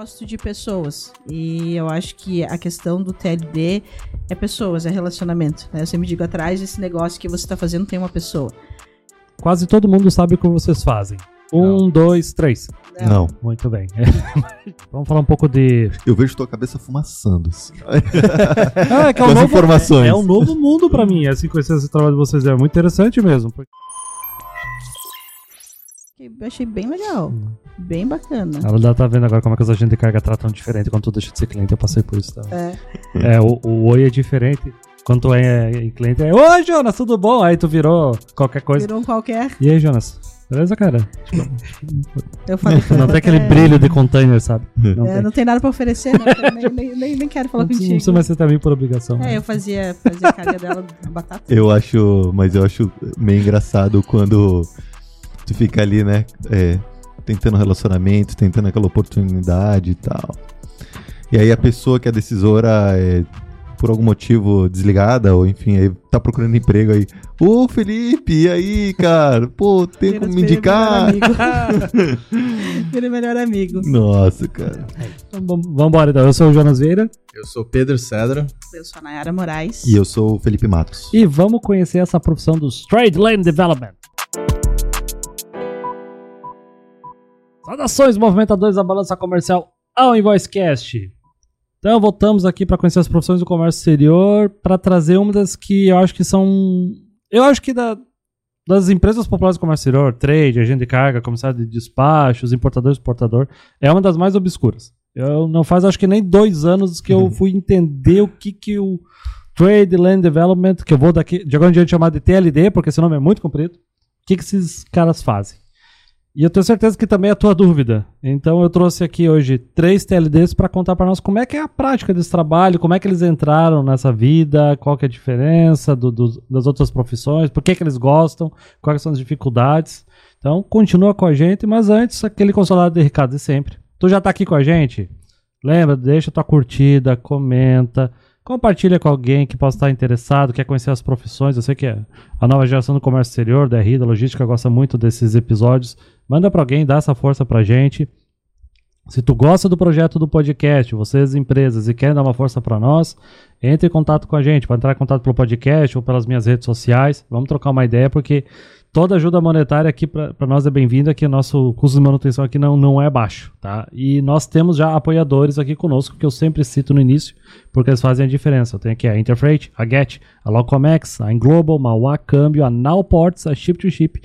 gosto de pessoas. E eu acho que a questão do TLD é pessoas, é relacionamento. Né? Eu sempre digo, atrás desse negócio que você está fazendo tem uma pessoa. Quase todo mundo sabe o que vocês fazem. Um, Não. dois, três. Não. Muito bem. Vamos falar um pouco de. Eu vejo tua cabeça fumaçando. assim. Ah, é que é Com um novo, informações. é um novo mundo pra mim. Assim, conhecer esse trabalho de vocês é muito interessante mesmo. Eu achei bem legal. Bem bacana. A Lula tá vendo agora como é que os agentes de carga tratam diferente quando tu deixa de ser cliente. Eu passei por isso. Tá? É. É, o, o oi é diferente. Quando tu é, é cliente, é Oi, Jonas, tudo bom? Aí tu virou qualquer coisa. Virou um qualquer. E aí, Jonas? Beleza, cara? Eu falei que Não tem aquele é, brilho de container, sabe? Não é, tem. não tem nada pra oferecer, né? Nem, nem, nem, nem quero falar Não contigo. não precisa mais ser também por obrigação. É, eu fazia, fazia a carga dela na batata. Eu acho, mas eu acho meio engraçado quando tu fica ali, né, é, tentando relacionamento, tentando aquela oportunidade e tal. E aí a pessoa que é decisora é, por algum motivo desligada, ou enfim, aí tá procurando emprego aí. Ô Felipe, e aí, cara? Pô, tem como me indicar? melhor amigo. Vira melhor amigo. Nossa, cara. Então, vam- vambora, então. Eu sou o Jonas Vieira Eu sou Pedro Cedro. Eu sou a Nayara Moraes. E eu sou o Felipe Matos. e vamos conhecer essa profissão dos Trade Lane Development. Saudações, movimentadores da balança comercial ao InvoiceCast. Então, voltamos aqui para conhecer as profissões do comércio exterior, para trazer uma das que eu acho que são. Eu acho que da- das empresas populares do comércio exterior, trade, agente de carga, comissário de despachos, importador e exportador, é uma das mais obscuras. Eu não faz, acho que nem dois anos que eu fui entender o que, que o Trade Land Development, que eu vou daqui de agora em diante chamar de TLD, porque esse nome é muito comprido, o que, que esses caras fazem. E eu tenho certeza que também é a tua dúvida. Então eu trouxe aqui hoje três TLDs para contar para nós como é que é a prática desse trabalho, como é que eles entraram nessa vida, qual que é a diferença do- dos- das outras profissões, por que, que eles gostam, quais são as dificuldades. Então continua com a gente, mas antes aquele consolado de recado de sempre. Tu já tá aqui com a gente? Lembra, deixa tua curtida, comenta, compartilha com alguém que possa estar interessado, quer conhecer as profissões. Eu sei que a nova geração do comércio exterior, da RI, da logística, gosta muito desses episódios. Manda para alguém, dá essa força pra gente. Se tu gosta do projeto do podcast, vocês empresas e querem dar uma força para nós, entre em contato com a gente. Pode entrar em contato pelo podcast ou pelas minhas redes sociais. Vamos trocar uma ideia, porque toda ajuda monetária aqui para nós é bem-vinda, que o nosso custo de manutenção aqui não, não é baixo, tá? E nós temos já apoiadores aqui conosco, que eu sempre cito no início, porque eles fazem a diferença. Eu tenho aqui a Interfreight, a Get, a Locomex, a Englobal, Mauá Câmbio, a Nowports, a Ship to Ship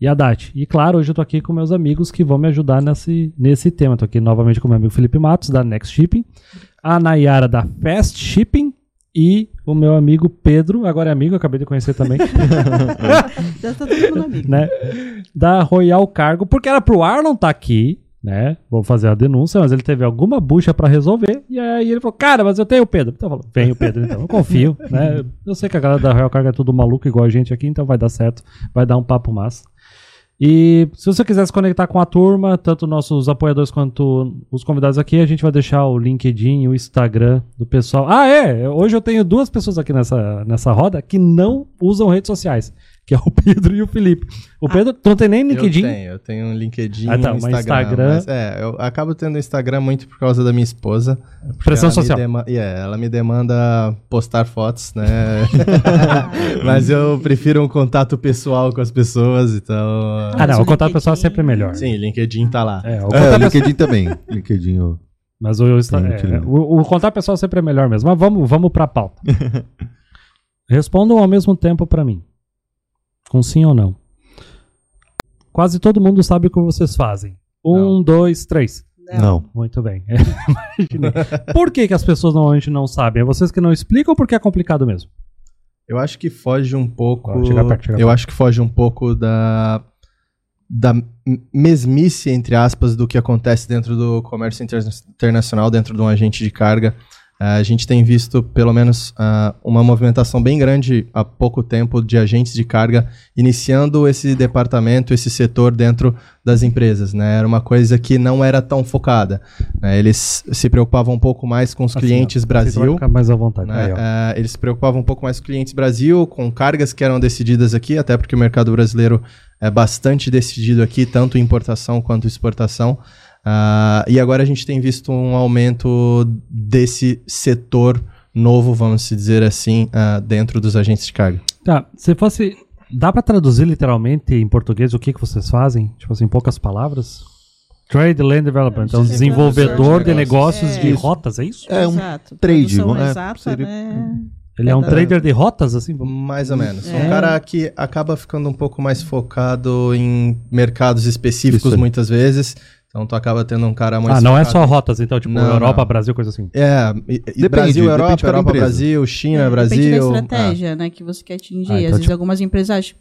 e a DAT. E claro, hoje eu tô aqui com meus amigos que vão me ajudar nesse, nesse tema. Tô aqui novamente com meu amigo Felipe Matos, da Next Shipping, a Nayara da Fast Shipping e o meu amigo Pedro, agora é amigo, eu acabei de conhecer também, Já tá todo mundo amigo. né? Da Royal Cargo, porque era pro Arlon tá aqui, né? Vou fazer a denúncia, mas ele teve alguma bucha pra resolver. E aí ele falou: Cara, mas eu tenho o Pedro. Então eu falo: Vem o Pedro, então. Eu confio, né? Eu sei que a galera da Royal Cargo é tudo maluco igual a gente aqui, então vai dar certo. Vai dar um papo massa. E se você quiser se conectar com a turma, tanto nossos apoiadores quanto os convidados aqui, a gente vai deixar o LinkedIn o Instagram do pessoal. Ah, é! Hoje eu tenho duas pessoas aqui nessa, nessa roda que não usam redes sociais, que é o Pedro e o Felipe. O Pedro, tu não tem nem LinkedIn? Eu tenho, eu tenho um LinkedIn Ah, tá, Instagram. Instagram- Mas, é, eu acabo tendo Instagram muito por causa da minha esposa. Pressão social. dema- yeah, ela me demanda postar fotos, né? mas eu prefiro um contato pessoal com as pessoas, então... Ah, não, o o contato pessoal é sempre LinkedIn- melhor. Sim, LinkedIn tá lá. É, o É, o LinkedIn também. LinkedIn, ó. Mas o, Tem é, LinkedIn. o, o contato pessoal sempre é melhor mesmo. Mas vamos, vamos pra pauta. Respondam ao mesmo tempo pra mim. Com sim ou não. Quase todo mundo sabe o que vocês fazem. Um, dois, três. Não. Muito bem. Por que, que as pessoas normalmente não sabem? É vocês que não explicam ou porque é complicado mesmo? Eu acho que foge um pouco. Ó, chega perto, chega eu perto. acho que foge um pouco da da mesmice entre aspas do que acontece dentro do comércio interna- internacional, dentro de um agente de carga. Ah, a gente tem visto pelo menos ah, uma movimentação bem grande há pouco tempo de agentes de carga iniciando esse departamento, esse setor dentro das empresas. Né? Era uma coisa que não era tão focada. né? Eles se preocupavam um pouco mais com os Assim, clientes ó, Brasil. ficar mais à vontade. né? Aí. Eh, eles se preocupavam um pouco mais com clientes Brasil, com cargas que eram decididas aqui, até porque o mercado brasileiro é bastante decidido aqui, tanto importação quanto exportação. Ah, e agora a gente tem visto um aumento desse setor novo, vamos se dizer assim, ah, dentro dos agentes de carga. Tá, se fosse. Dá pra traduzir literalmente em português o que, que vocês fazem? Tipo assim, em poucas palavras? Trade Land Development. Então, Sim, desenvolvedor de de negócios negócios. de É. rotas, é isso? É um Exato. trade, é, exata, seria- né? Ele é um É. trader de rotas, assim? Mais ou menos. É. Um cara que acaba ficando um pouco mais focado em mercados específicos muitas vezes. Então tu acaba tendo um cara mais Ah, não é focado só rotas, então, tipo, Não, Europa, não. Brasil, coisa assim. É, e- Depende, Brasil, depende Europa, de cada Europa. Brasil, China, É, Brasil. Depende da ah. estratégia, né, que você quer atingir. Ah, então, Às vezes tipo- algumas empresas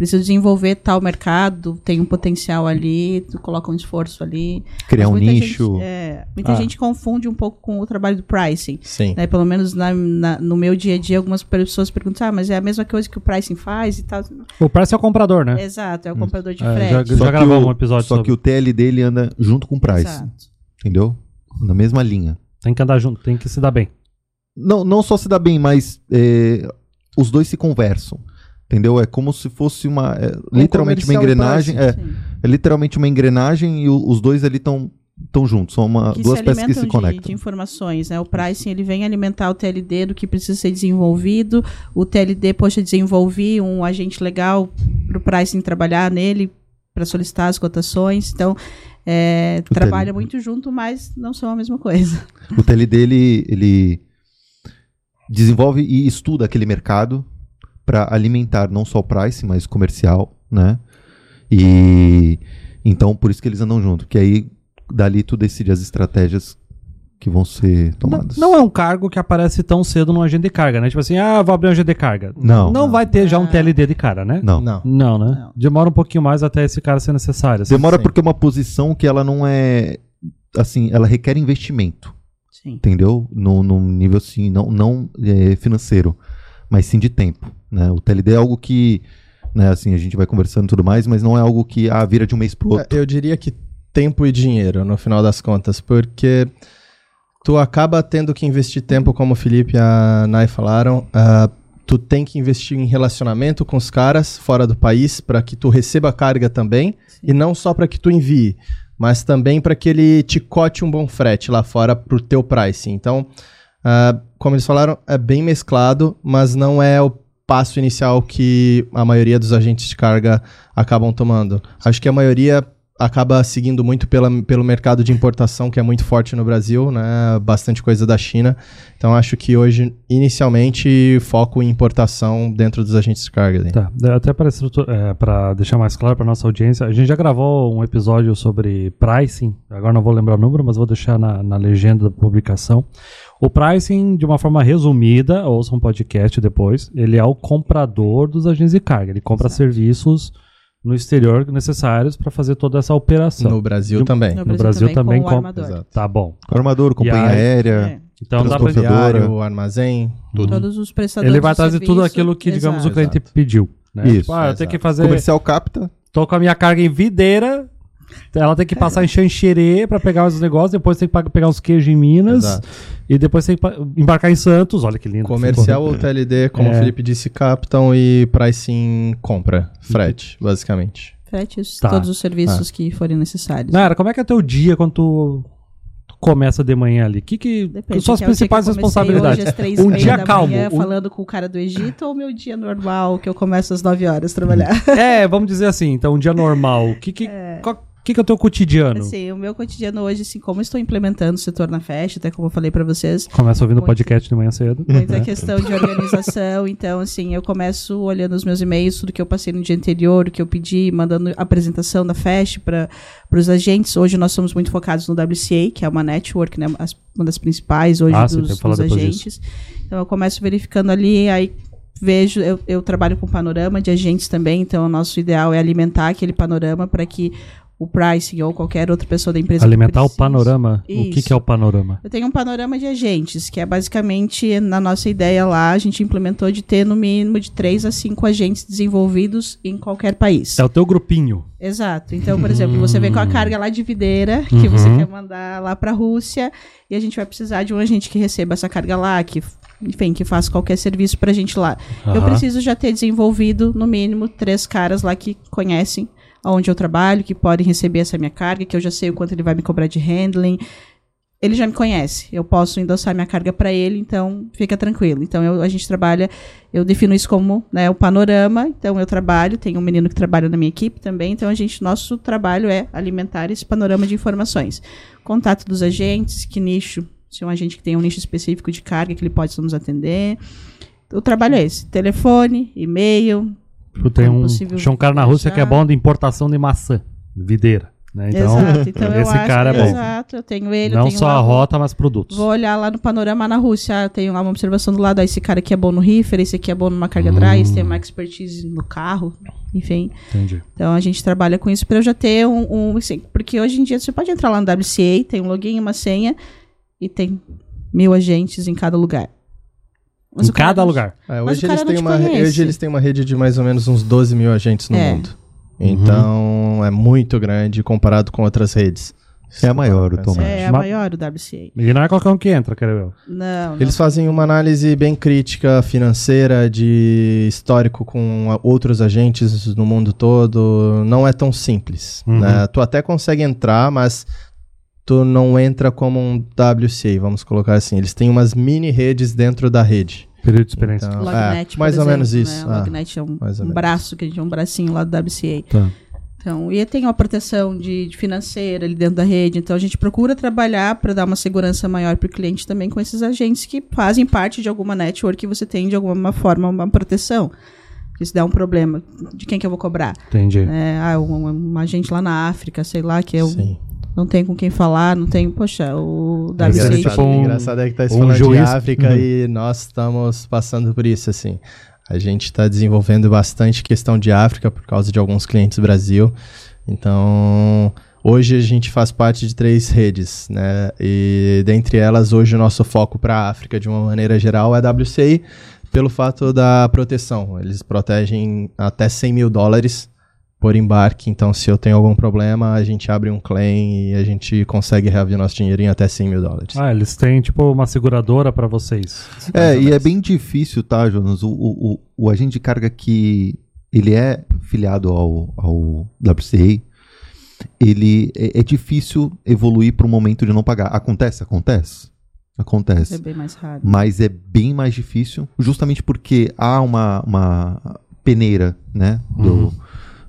precisam desenvolver tal mercado, tem um potencial ali, tu coloca um esforço ali. Criar um nicho. Gente, é, muita Ah. gente confunde um pouco com o trabalho do pricing. Sim. Né? Pelo menos na- na- no meu dia a dia, algumas pessoas perguntam, ah, mas é a mesma coisa que o pricing faz e tal. O preço é o comprador, né? Exato, é o comprador de É, frete. já- Só que gravamos o- um episódio Só sobre. que o TL dele anda junto com o price. Exato. Entendeu? Na mesma linha. Tem que andar junto, tem que se dar bem. Não, não só se dá bem, mas é, os dois se conversam. Entendeu? É como se fosse uma. é, literalmente uma engrenagem. É, é literalmente uma engrenagem e o- os dois ali estão tão juntos. São uma, que duas peças que se de, conectam. de informações, né? O pricing ele vem alimentar o TLD do que precisa ser desenvolvido. O TLD, poxa, desenvolvi um agente legal para o pricing trabalhar nele para solicitar as cotações. Então, é, trabalha TLD. muito junto, mas não são a mesma coisa. O TL dele, ele desenvolve e estuda aquele mercado para alimentar não só o price, mas comercial, né? E então por isso que eles andam junto, que aí dali tu decide as estratégias que vão ser Não, tomadas. não é um cargo que aparece tão cedo num agente de carga, né? Tipo assim, ah, vou abrir um agente de carga. Não. Não vai ter já um Não. TLD de cara, né? Não. Não. Não, né? Não. Demora um pouquinho mais até esse cara ser necessário. assim. Demora Sim. porque é uma posição que ela não é assim, ela requer investimento, Sim. entendeu? No, no nível assim, não, não é, financeiro, mas sim de tempo, né? O TLD é algo que, né, assim, a gente vai conversando e tudo mais, mas não é algo que ah, vira de um mês pro outro. É, Eu diria que tempo e dinheiro, no final das contas, porque tu acaba tendo que investir tempo, como o Felipe e a Nai falaram. ah, tu tem que investir em relacionamento com os caras fora do país para que tu receba carga também e não só para que tu envie, mas também para que ele te cote um bom frete lá fora pro teu pricing. Então, ah, como eles falaram, é bem mesclado, mas não é o passo inicial que a maioria dos agentes de carga acabam tomando. Acho que a maioria acaba seguindo muito pela, pelo mercado de importação, que é muito forte no Brasil, né? Bastante coisa da China. Então acho que hoje, inicialmente, foco em importação dentro dos agentes de carga. né? Tá, até para é, deixar mais claro para nossa audiência, a gente já gravou um episódio sobre pricing, agora não vou lembrar o número, mas vou deixar na, na legenda da publicação. O pricing, de uma forma resumida, ouça um podcast depois, ele é o comprador dos agentes de carga, ele compra Exato. serviços no exterior necessários para fazer toda essa operação. No Brasil No- também. No, No Brasil também com o com- armador. Exato. Tá bom. Armador, companhia aí- aérea. É. Então dá pra Transportadora. Diário, armazém, tudo. Todos os prestadores ele vai trazer tudo aquilo que, digamos, o exato. cliente Exato. pediu. Né? Isso, Tipo, ah, eu tenho que fazer. Comercial capta. Tô com a minha carga em videira. Ela tem que passar em Xanxerê pra pegar os negócios, depois tem que pegar uns queijos em Minas Exato. e depois tem que embarcar em Santos. Olha que lindo. Comercial ou TLD, como É. o Felipe disse, captam e pricing compra, frete, basicamente. Fretes, Tá. todos os serviços que forem necessários. Nara, como é que é teu dia quando tu, começa de manhã ali? Que que Depende, suas que é que principais comecei responsabilidades? Hoje Um dia da calmo, manhã, um- falando com o cara do Egito ou meu dia normal, que eu começo às 9 horas a trabalhar? É, vamos dizer assim, então um dia normal. Que que, qual- que, que é o teu cotidiano? Assim, o meu cotidiano hoje, assim, como estou implementando o setor na festa, até como eu falei pra vocês, Começa ouvindo o podcast de manhã cedo. muita né? questão de organização. Então, assim, eu começo olhando os meus e-mails, tudo que eu passei no dia anterior, o que eu pedi, mandando apresentação da fest para os agentes. Hoje nós somos muito focados no WCA, que é uma network, né, as- uma das principais hoje Ah, sim, dos, dos agentes. Então, eu começo verificando ali, aí vejo, eu, eu trabalho com panorama de agentes também, então o nosso ideal é alimentar aquele panorama para que o pricing ou qualquer outra pessoa da empresa que Alimentar o panorama. O que, Isso. que é o panorama? eu tenho um panorama de agentes, que é basicamente, na nossa ideia lá, a gente implementou de ter no mínimo de três a cinco agentes desenvolvidos em qualquer país. É o teu grupinho. Exato. Então, por exemplo, você vem com a carga lá de videira, que Uhum. você quer mandar lá para a Rússia, e a gente vai precisar de um agente que receba essa carga lá, que, enfim, que faça qualquer serviço pra gente lá. Eu Aham. preciso já ter desenvolvido, no mínimo, três caras lá que conhecem onde eu trabalho, que podem receber essa minha carga, que eu já sei o quanto ele vai me cobrar de handling. Ele já me conhece, eu posso endossar minha carga para ele, então fica tranquilo. Então eu- a gente trabalha, eu defino isso como né, o panorama. Então eu trabalho, tem um menino que trabalha na minha equipe também. Então a gente, nosso trabalho é alimentar esse panorama de informações. Contato dos agentes, que nicho, se é um agente que tem um nicho específico de carga que ele pode nos atender. O trabalho é esse: telefone, e-mail, tem Como um, tinha um cara na Rússia que é bom de importação de maçã, videira. Né? Então, exato. Então eu esse acho, cara é bom. Exato, eu tenho ele, não tenho só lá a rota, mas produtos. Vou olhar lá no panorama na Rússia, tem lá uma observação do lado, ah, esse cara aqui é bom no reefer, esse aqui é bom numa carga dry, esse tem uma expertise no carro, enfim. Entendi. Então a gente trabalha com isso para eu já ter um, um assim, porque hoje em dia você pode entrar lá no WCA, tem um login, uma senha e tem mil agentes em cada lugar. Mas em cada lugar. É, hoje, eles têm uma, conhece. hoje eles têm uma rede de mais ou menos uns 12 mil agentes no É. mundo. Então é muito grande comparado com outras redes. É a maior, o. Tomás. É a Mas- maior o WCA. E não é qualquer um que entra, quero eu. Não, não. Eles fazem uma análise bem crítica financeira de histórico com a- outros agentes no mundo todo. Não é tão simples. Uhum. né? Tu até consegue entrar, mas tu não entra como um WCA, vamos colocar assim. Eles têm umas mini redes dentro da rede. Período de experiência. Então, Lognet, é, mais por ou menos exemplo, isso. Né? ah. Lognet é um, um braço, que a gente é um bracinho lá do WCA. Tá. Então, e tem uma proteção de, de financeira ali dentro da rede. Então, a gente procura trabalhar para dar uma segurança maior para o cliente também com esses agentes que fazem parte de alguma network que você tem de alguma forma uma proteção. Porque se der um problema, de quem que eu vou cobrar? Entendi. É, ah, um, um agente lá na África, sei lá, que eu Sim. Não tenho com quem falar, não tenho. Poxa, o Mas é WCA. tipo Engraçado, um- engraçado é que tá um falando juiz- de África Uhum. e nós estamos passando por isso, assim. A gente está desenvolvendo bastante questão de África por causa de alguns clientes do Brasil. Então, hoje a gente faz parte de três redes, né? E dentre elas, hoje o nosso foco para a África, de uma maneira geral, é WCI, pelo fato da proteção. Eles protegem até 100 mil dólares por embarque. Então, se eu tenho algum problema, a gente abre um claim e a gente consegue reaver nosso dinheiro em até 100 mil dólares. Ah, eles têm tipo uma seguradora pra vocês. É, e é bem difícil, tá, Jonas? O, o, o, o agente de carga que ele é filiado ao, ao WCA, ele é, é difícil evoluir para o momento de não pagar. Acontece? Acontece. É Acontece. bem mais raro. Mas é bem mais difícil, justamente porque há uma, uma peneira, né, do, Uhum.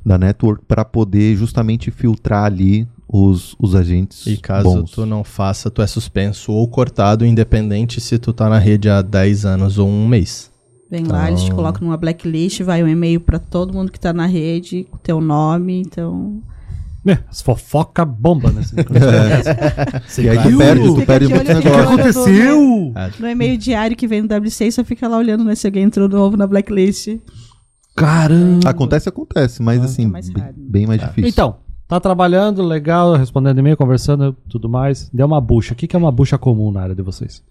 Da network para poder justamente filtrar ali os, os agentes E caso bons. tu não faça, tu é suspenso ou cortado, independente se tu tá na rede há 10 anos ou um mês. Vem lá, eles te Então- colocam numa blacklist, vai um e-mail pra todo mundo que tá na rede, com teu nome, então. É, as fofoca bomba nesse E aí tu perde, tu perde de muito olho, fica O que negócio. aconteceu? No e-mail diário que vem no WC, só fica lá olhando né, se alguém entrou novo na blacklist. Caramba. Acontece, acontece, mas assim, mais bem, bem mais difícil. Então, tá trabalhando, legal, respondendo e-mail, conversando, tudo mais. Deu uma bucha. O que, que é uma bucha comum na área de vocês?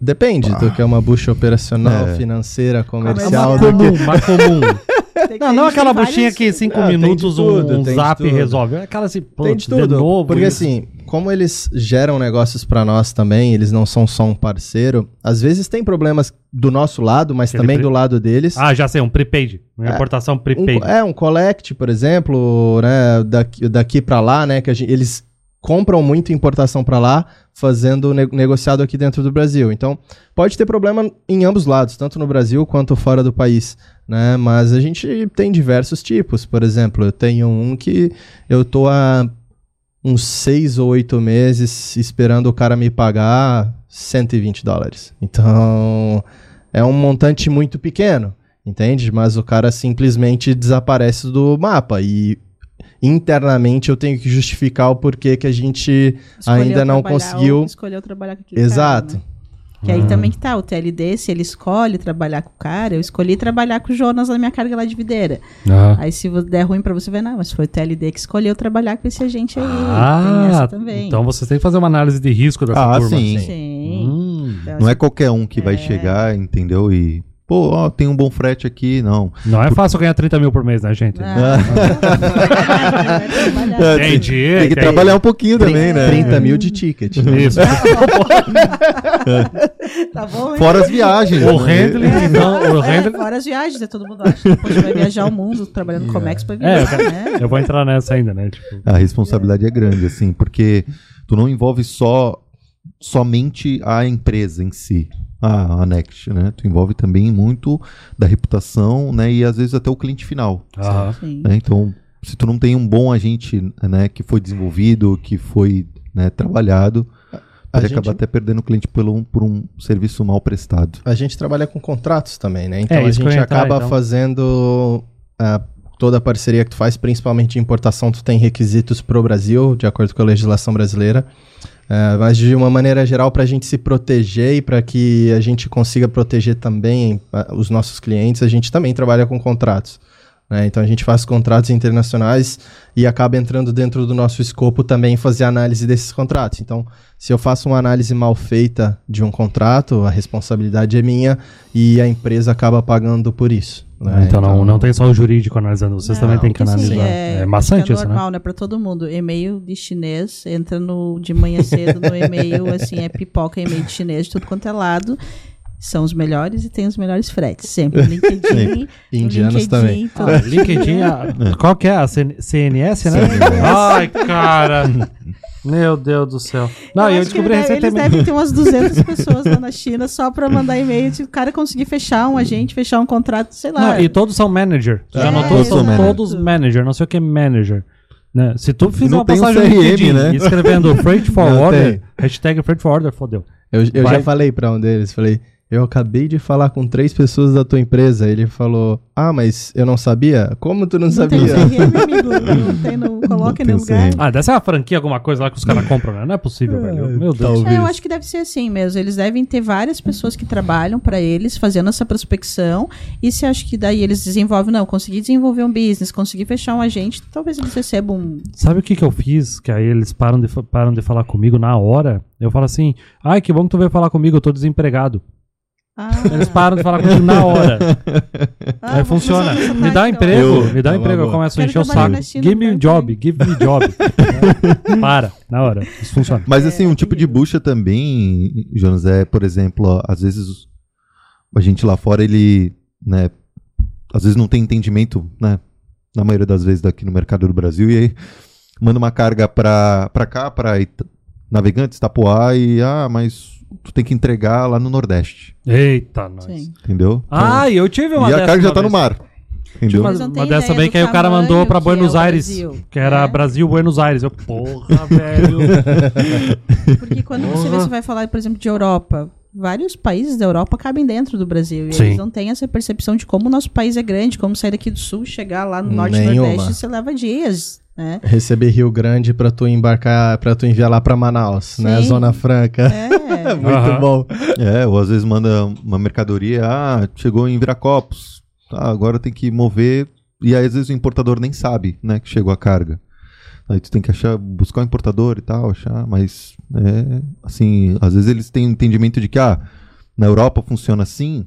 Depende do que é uma bucha operacional, É. financeira, É comercial. uma do que- comum, mais comum. Não, não aquela buchinha que em cinco Ah, tem de minutos tudo, um, um zap resolve. É Aquela assim, pô, Tem de novo. porque isso. assim, como eles geram negócios pra nós também, eles não são só um parceiro. Às vezes tem problemas do nosso lado, mas Aquele também pre- do lado deles. Ah, já sei, um prepaid. Uma É. importação Um- prepaid. é, um collect, por exemplo, né, daqui, daqui para lá, né, que gente- eles compram muito importação para lá, fazendo ne- negociado aqui dentro do Brasil. Então, pode ter problema em ambos lados, tanto no Brasil quanto fora do país, né? Mas a gente tem diversos tipos. Por exemplo, eu tenho um que eu tô há uns seis ou oito meses esperando o cara me pagar 120 dólares. Então, é um montante muito pequeno, entende? Mas o cara simplesmente desaparece do mapa e internamente eu tenho que justificar o porquê que a gente Escolheu ainda não conseguiu. Escolheu trabalhar com aquele Exato. cara, né? Que aí também que tá, o TLD, se ele escolhe trabalhar com o cara, eu escolhi trabalhar com o Jonas na minha carga lá de videira. Ah. Aí se der ruim pra você ver, não, mas foi o TLD que escolheu trabalhar com esse agente aí. tem Ah, essa também. então vocês têm que fazer uma análise de risco dessa Ah, turma. sim. Sim. Hum, Então, Não é qualquer um que vai É. chegar, entendeu? E, pô, ó, tem um bom frete aqui, não. não é fácil ganhar 30 mil por mês, né, gente? Ah. É, Entendi. Tem que entendi. trabalhar um pouquinho também, né? 30 mil de ticket. Isso. Tá bom, hein? Fora as viagens. O né? handling, então, o É, handling. fora as viagens, né? Todo mundo acha. Poxa, vai viajar o mundo trabalhando no Comex pra É, eu, viajar, quero- né? eu vou entrar nessa ainda, né? Tipo, A responsabilidade é grande, assim, porque tu não envolve só somente a empresa em si, a, a Next, né? Tu envolve também muito da reputação, né? E às vezes até o cliente final. Sim. né? Então, se tu não tem um bom agente, né, que foi desenvolvido, que foi né, trabalhado, A pode gente- acabar até perdendo o cliente por um, por um serviço mal prestado. A gente trabalha com contratos também, né? Então É, a gente acaba então. fazendo ah, toda a parceria que tu faz, principalmente de importação, tu tem requisitos pro Brasil, de acordo com a legislação brasileira. Ah, mas de uma maneira geral, para a gente se proteger e para que a gente consiga proteger também os nossos clientes, a gente também trabalha com contratos. né? Então a gente faz contratos internacionais e acaba entrando dentro do nosso escopo também fazer análise desses contratos. Então, se eu faço uma análise mal feita de um contrato, a responsabilidade é minha e a empresa acaba pagando por isso. Né? então, não, não tem só o jurídico analisando, vocês Não, também têm que analisar. é, é maçante isso, é né? normal, né? Pra todo mundo. E-mail de chinês, entra no, de manhã cedo no e-mail, assim, é pipoca e-mail de chinês de tudo quanto é lado. São os melhores e tem os melhores fretes. Sempre. LinkedIn. No indianos LinkedIn, também. Ah, LinkedIn, a- qual que é? A CN CNS, né? Ai, cara. Meu Deus do céu. Não, eu, que descobri ele deve- Eles recentemente. devem ter umas 200 pessoas lá na China só pra mandar e-mail. Se o cara conseguir fechar um agente, fechar um contrato, sei lá. Não, e todos são manager. Já É, notou? São exato. todos manager. Não sei o que é manager. Né? Se tu fizer Não uma tem um passagem no CRM, LinkedIn né? escrevendo freight forwarder, hashtag freight forwarder, fodeu. Eu, eu já falei pra um deles, falei, eu acabei de falar com três pessoas da tua empresa. Ele falou, ah, mas eu não sabia? Como tu não, não tem sabia? no CRM, amigo. Não tem no. Coloca em tem nenhum lugar. Ah, deve ser uma franquia, alguma coisa lá que os caras compram, né? Não é possível, velho. Meu Deus. talvez. É, eu acho que deve ser assim mesmo. Eles devem ter várias pessoas que trabalham para eles, fazendo essa prospecção. E se acho que daí eles desenvolvem, não, consegui desenvolver um business, consegui fechar um agente, talvez eles recebam um. Sabe o que que eu fiz? Que aí eles param de, param de falar comigo na hora. Eu falo assim, ai, que bom que tu veio falar comigo, eu tô desempregado. Ah, Eles param de falar comigo na hora. ah, aí funciona. Me dá tática, emprego, Eu- me dá Tá emprego. Eu bom. começo a encher o saco. Give me a quero job, give me a job. Para, na hora. Isso funciona. Mas assim, um É, tipo de bucha também, Jonas, é, por exemplo, ó, às vezes a gente lá fora, ele, né, às vezes não tem entendimento, né, na maioria das vezes daqui no mercado do Brasil, e aí manda uma carga pra, pra cá, pra Ita- Navegantes, Itapoá, e, ah, mas tu tem que entregar lá no Nordeste, Eita, nós. Sim. entendeu? Ah, e eu tive Então, uma e a dessa carga já uma tá no vez. mar, entendeu? Uma, não uma dessa ideia bem do que aí o cara tamanho mandou pra que é Buenos Aires, Brasil, que era né? Brasil, Buenos Aires. Eu, porra, velho. Porque quando você, vê, Porra. você vai falar, por exemplo, de Europa, vários países da Europa cabem dentro do Brasil. E Sim. eles não têm essa percepção de como o nosso país é grande, como sair daqui do sul, chegar lá no norte e Nenhuma. nordeste, você leva dias. Né? Receber Rio Grande pra tu embarcar, pra tu enviar lá pra Manaus, né? Sim. Zona Franca. É. Muito Aham. bom. É, ou às vezes manda uma mercadoria, ah, chegou em Viracopos, tá, agora tem que mover, e aí às vezes o importador nem sabe, né, que chegou a carga. Aí tu tem que achar, buscar o importador e tal, achar, mas é, assim, às vezes eles têm um entendimento de que, ah, na Europa funciona assim,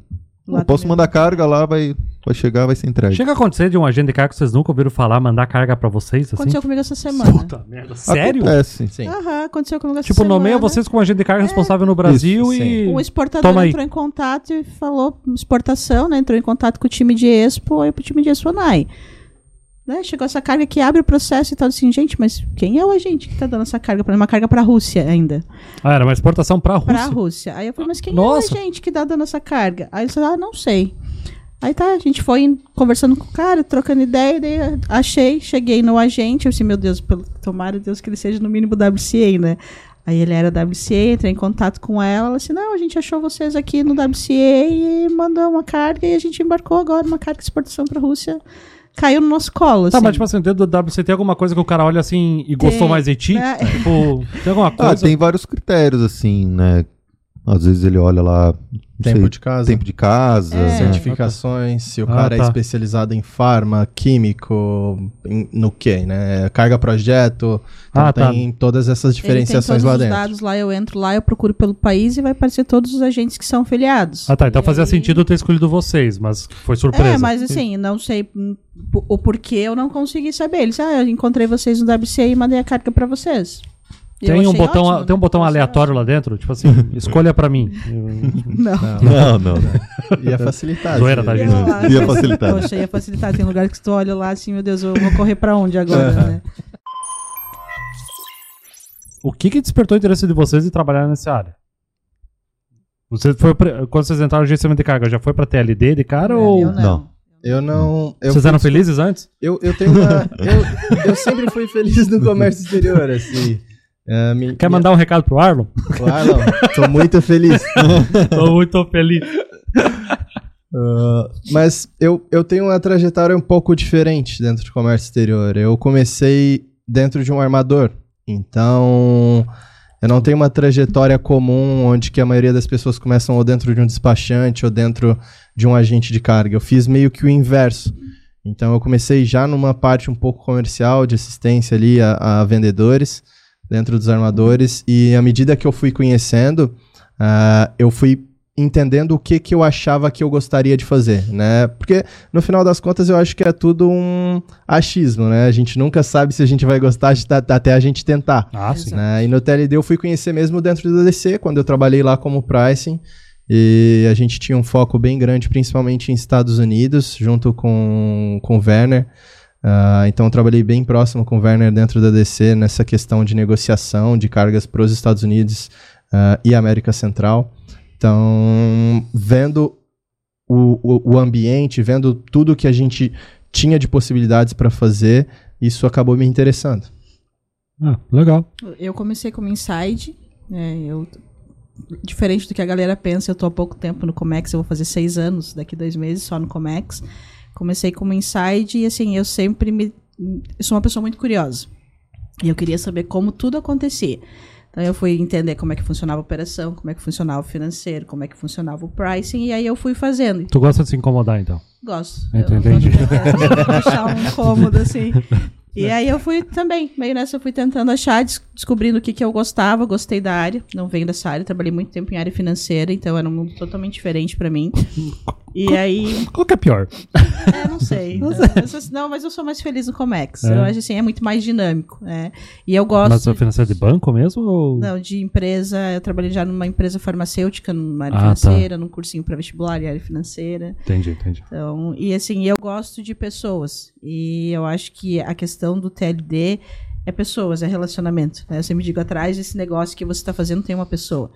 eu posso mandar carga lá, vai, vai chegar, vai ser entregue. Chega a acontecer de um agente de carga que vocês nunca ouviram falar, mandar carga pra vocês, assim? Aconteceu comigo essa semana. Puta merda, sério? Acontece. Sim. Aham, aconteceu comigo essa Tipo, semana. nomeia vocês como agente de carga responsável no Brasil Isso, e... O exportador Toma aí. entrou em contato e falou exportação, né? Entrou em contato com o time de Expo e pro time de Expo Nai. Né? Chegou essa carga que abre o processo e tal, assim, gente, mas quem é o agente que tá dando essa carga? Uma carga pra Rússia ainda. Ah, era uma exportação pra Rússia. Pra Rússia. Aí eu falei, mas quem Nossa. é o agente que tá dando essa carga? Aí eles falaram, ah, não sei. Aí tá, a gente foi conversando com o cara, trocando ideia, daí achei, cheguei no agente, eu disse, meu Deus, pelo, tomara Deus que ele seja no mínimo WCA, né? Aí ele era WCA, entrei em contato com ela, ela disse, não, a gente achou vocês aqui no WCA e mandou uma carga e a gente embarcou agora uma carga de exportação pra Rússia. Caiu no nosso colo, Tá, assim. mas tipo assim, dentro do WC tem alguma coisa que o cara olha assim e gostou Tem, mais de ti? né? Tipo, tem alguma Ah, coisa? tem vários critérios, assim, né, às vezes ele olha lá, Tempo sei, de casa. tempo de casa, É. Certificações, se o Ah, cara tá. é especializado em farma, químico, em- no que, né? Carga projeto, então Ah, tá. tem todas essas Ele tem diferenciações todos lá os dentro. dados lá, eu entro lá, eu procuro pelo país e vai aparecer todos os agentes que são filiados. Ah tá, então E fazia aí- sentido eu ter escolhido vocês, mas foi surpresa. É, mas assim, não sei o porquê eu não consegui saber. Eles, ah, eu encontrei vocês no WC e mandei a carga pra vocês. Tem um botão, ótimo, tem um né? botão aleatório lá dentro? Tipo assim, escolha pra mim. Eu- Não. Não, não, não. Ia facilitar. Zoeira, tá, gente? Ia facilitar. Poxa, ia facilitar. Tem lugar que tu olha lá assim, meu Deus, eu vou correr pra onde agora, né? O que que despertou o interesse de vocês de trabalhar nessa área? Você foi pra- quando vocês entraram no gerenciamento de carga, já foi pra TLD de cara ou Eu não. Não. Eu não. Eu vocês eram felizes antes? Eu, eu tenho uma. eu, eu sempre fui feliz no comércio exterior, assim. É, me- Quer mandar um recado pro Arlon? Claro, tô muito feliz. Tô muito feliz. Ah, mas eu, eu tenho uma trajetória um pouco diferente dentro do comércio exterior. Eu comecei dentro de um armador. Então, eu não tenho uma trajetória comum onde que a maioria das pessoas começam ou dentro de um despachante ou dentro de um agente de carga. Eu fiz meio que o inverso. Então, eu comecei já numa parte um pouco comercial, de assistência ali a, a vendedores dentro dos armadores. E à medida que eu fui conhecendo, ah, eu fui entendendo o que, que eu achava que eu gostaria de fazer, né? Porque no final das contas eu acho que é tudo um achismo, né? A gente nunca sabe se a gente vai gostar até a gente tentar. Ah, sim. Né? E no TLD eu fui conhecer mesmo dentro do DC, quando eu trabalhei lá como pricing. E a gente tinha um foco bem grande, principalmente em Estados Unidos, junto com, com o Werner. Ah, então eu trabalhei bem próximo com o Werner dentro da DC nessa questão de negociação de cargas para os Estados Unidos ah, e América Central. Então, vendo o, o, o ambiente, vendo tudo que a gente tinha de possibilidades para fazer, isso acabou me interessando. Ah, legal. Eu comecei como inside, né? Eu, diferente do que a galera pensa, eu tô há pouco tempo no Comex, eu vou fazer seis anos, daqui dois meses só no Comex. Comecei como inside e assim, eu sempre me. Eu sou uma pessoa muito curiosa. E eu queria saber como tudo acontecia. Então eu fui entender como é que funcionava a operação, como é que funcionava o financeiro, como é que funcionava o pricing, e aí eu fui fazendo. Tu gosta de se incomodar, então? Gosto. Entendi. Eu gosto de achar um cômodo, assim. E aí eu fui também, meio nessa, eu fui tentando achar, des- descobrindo o que, que eu gostava, gostei da área, não venho dessa área, trabalhei muito tempo em área financeira, então era um mundo totalmente diferente pra mim. E aí, Qual que é pior? é, não sei. Não, eu sou- não, mas eu sou mais feliz no Comex. É. Eu acho assim, é muito mais dinâmico, né? E eu gosto. Mas a financeira de banco mesmo? Ou... Não, de empresa, eu trabalhei já numa empresa farmacêutica, numa área Ah, tá. financeira, num cursinho para vestibular em área financeira. Entendi, entendi. Então, e assim, eu gosto de pessoas. E eu acho que a questão do TLD é pessoas, é relacionamento. Né? Eu sempre digo, atrás desse negócio que você está fazendo tem uma pessoa.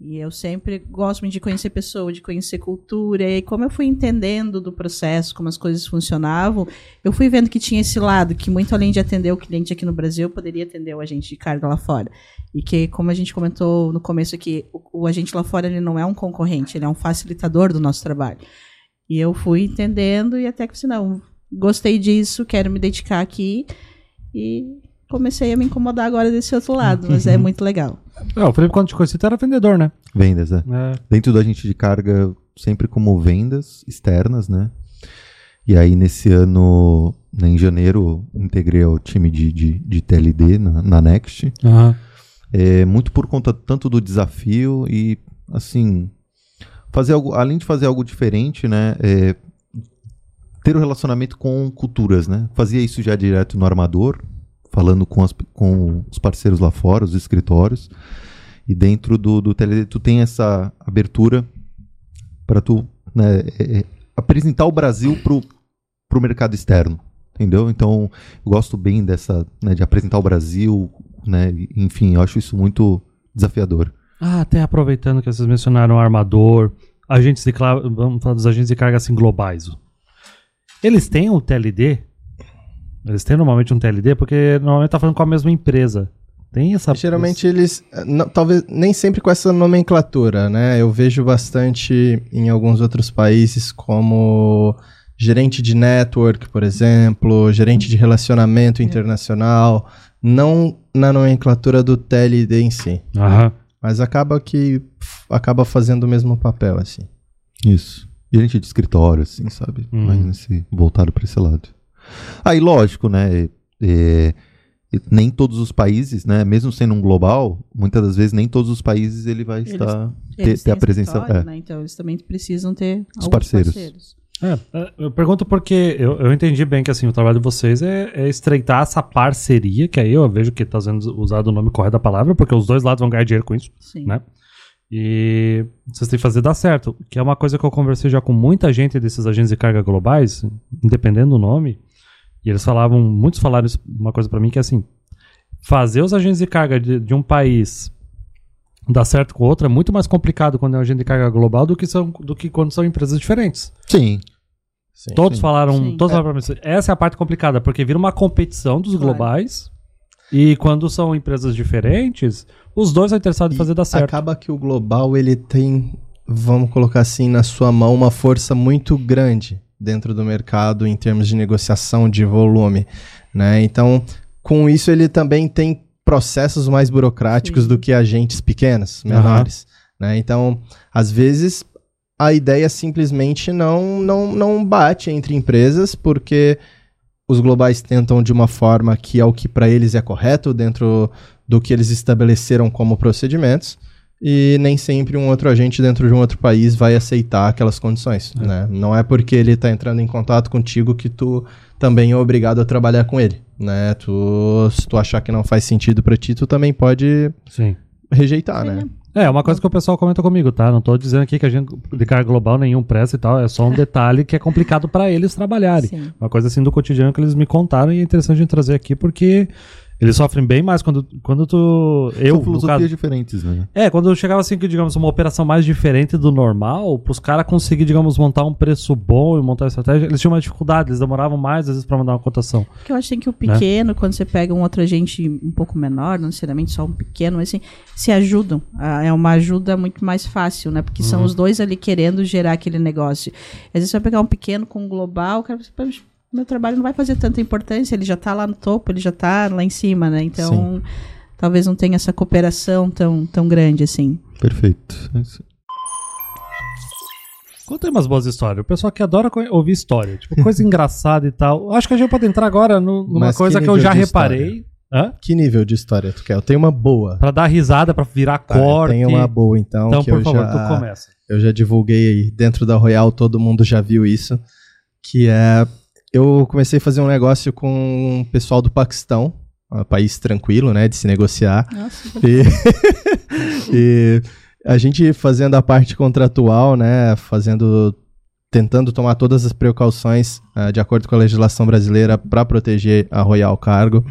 E eu sempre gosto de conhecer pessoa, de conhecer cultura. E como eu fui entendendo do processo, como as coisas funcionavam, eu fui vendo que tinha esse lado, que muito além de atender o cliente aqui no Brasil, poderia atender o agente de carga lá fora. E que, como a gente comentou no começo aqui, o, o agente lá fora ele não é um concorrente, ele é um facilitador do nosso trabalho. E eu fui entendendo e até que assim, não, gostei disso, quero me dedicar aqui. E comecei a me incomodar agora desse outro lado, mas é muito legal. É, o Felipe, quando te conheci, tu era vendedor, né? Vendas, é. É. Dentro do agente de carga, sempre como vendas externas, né? E aí, nesse ano, né, em janeiro, integrei ao time de, de, de TLD na, na Next. Aham. É, muito por conta tanto do desafio e, assim, fazer algo, além de fazer algo diferente, né? é, ter um relacionamento com culturas, né? Fazia isso já direto no armador, falando com, as- com os parceiros lá fora, os escritórios. E dentro do, do TLD tu tem essa abertura para tu né, é, é, apresentar o Brasil pro, pro mercado externo. Entendeu? Então, eu gosto bem dessa, né, de apresentar o Brasil, né? Enfim, eu acho isso muito desafiador. Ah, até aproveitando que vocês mencionaram armador, agentes de vamos falar dos agentes de carga assim globais. Eles têm um TLD? Eles têm normalmente um TLD porque normalmente tá falando com a mesma empresa. Tem essa Geralmente eles, eh, não- talvez nem sempre com essa nomenclatura, né? Eu vejo bastante em alguns outros países como gerente de network, por exemplo, gerente de relacionamento internacional, não na nomenclatura do TLD em si, Aham. mas acaba que acaba fazendo o mesmo papel assim. Isso. Gerente de escritório, assim, sabe? Uhum. Mais nesse, voltado para esse lado. Aí, lógico, né? é, nem todos os países, né? Mesmo sendo um global, muitas das vezes nem todos os países ele vai Eles- estar ter, Eles ter têm a presença. escritório, É, né? Então eles também precisam ter alguns parceiros. parceiros. É, eu pergunto porque eu, eu entendi bem que assim, o trabalho de vocês é, é estreitar essa parceria, que aí eu vejo que está sendo usado o nome correto da palavra, porque os dois lados vão ganhar dinheiro com isso, Sim. né? E vocês têm que fazer dar certo, que é uma coisa que eu conversei já com muita gente desses agentes de carga globais, independendo do nome, e eles falavam, muitos falaram isso, uma coisa pra mim que é assim, fazer os agentes de carga de, de um país dar certo com o outro é muito mais complicado quando é um agente de carga global do que, são, do que quando são empresas diferentes. Sim. Sim. Todos sim. falaram, Sim. todos falaram pra mim, essa é a parte complicada, porque vira uma competição dos Claro. globais, e quando são empresas diferentes, os dois são interessados em fazer dar certo. Acaba que o global ele tem, vamos colocar assim, na sua mão uma força muito grande dentro do mercado em termos de negociação de volume, né? Então, com isso ele também tem processos mais burocráticos Sim. do que agentes pequenos, menores, né? Então, às vezes a ideia simplesmente não não não bate entre empresas porque os globais tentam de uma forma que é o que para eles é correto dentro do que eles estabeleceram como procedimentos e nem sempre um outro agente dentro de um outro país vai aceitar aquelas condições, É. né? Não é porque ele está entrando em contato contigo que tu também é obrigado a trabalhar com ele, né? Tu, se tu achar que não faz sentido para ti, tu também pode Sim. rejeitar, né? É, uma coisa que o pessoal comenta comigo, tá? Não tô dizendo aqui que a gente de carga global nenhum presta e tal, é só um detalhe que é complicado pra eles trabalharem. Sim. Uma coisa assim do cotidiano que eles me contaram e é interessante a gente trazer aqui porque eles sofrem bem mais quando, quando tu. Eu, São filosofias caso, diferentes, né? é, quando chegava assim, que, digamos, uma operação mais diferente do normal, pros caras conseguir, digamos, montar um preço bom e montar uma estratégia, eles tinham uma dificuldade, eles demoravam mais, às vezes, pra mandar uma cotação. Porque eu acho assim, que o Né? pequeno, quando você pega um outro agente um pouco menor, não necessariamente só um pequeno, mas assim, se ajudam. Ah, É uma ajuda muito mais fácil, né? Porque são Uhum. os dois ali querendo gerar aquele negócio. Às vezes você vai pegar um pequeno com um global, o cara vai "Poxa, meu trabalho não vai fazer tanta importância, ele já tá lá no topo, ele já tá lá em cima, né? Então, talvez não tenha essa cooperação tão, tão grande assim. Perfeito. É isso. Conta aí umas boas histórias. O pessoal que adora ouvir história, tipo, coisa engraçada e tal. Acho que a gente pode entrar agora no- numa Mas que coisa que, eu nível já reparei. Hã? Que nível de história tu quer? Eu tenho uma boa. Pra dar risada, pra virar Tá, eu corte. tenho uma boa, então, Então, que por eu favor, já... tu começa. Eu já divulguei aí dentro da Royal, todo mundo já viu isso. Que é. Eu comecei a fazer um negócio com o pessoal do Paquistão, um país tranquilo, né, de se negociar. Nossa, E, e a gente fazendo a parte contratual, né, fazendo. Tentando tomar todas as precauções ah, de acordo com a legislação brasileira para proteger a Royal Cargo.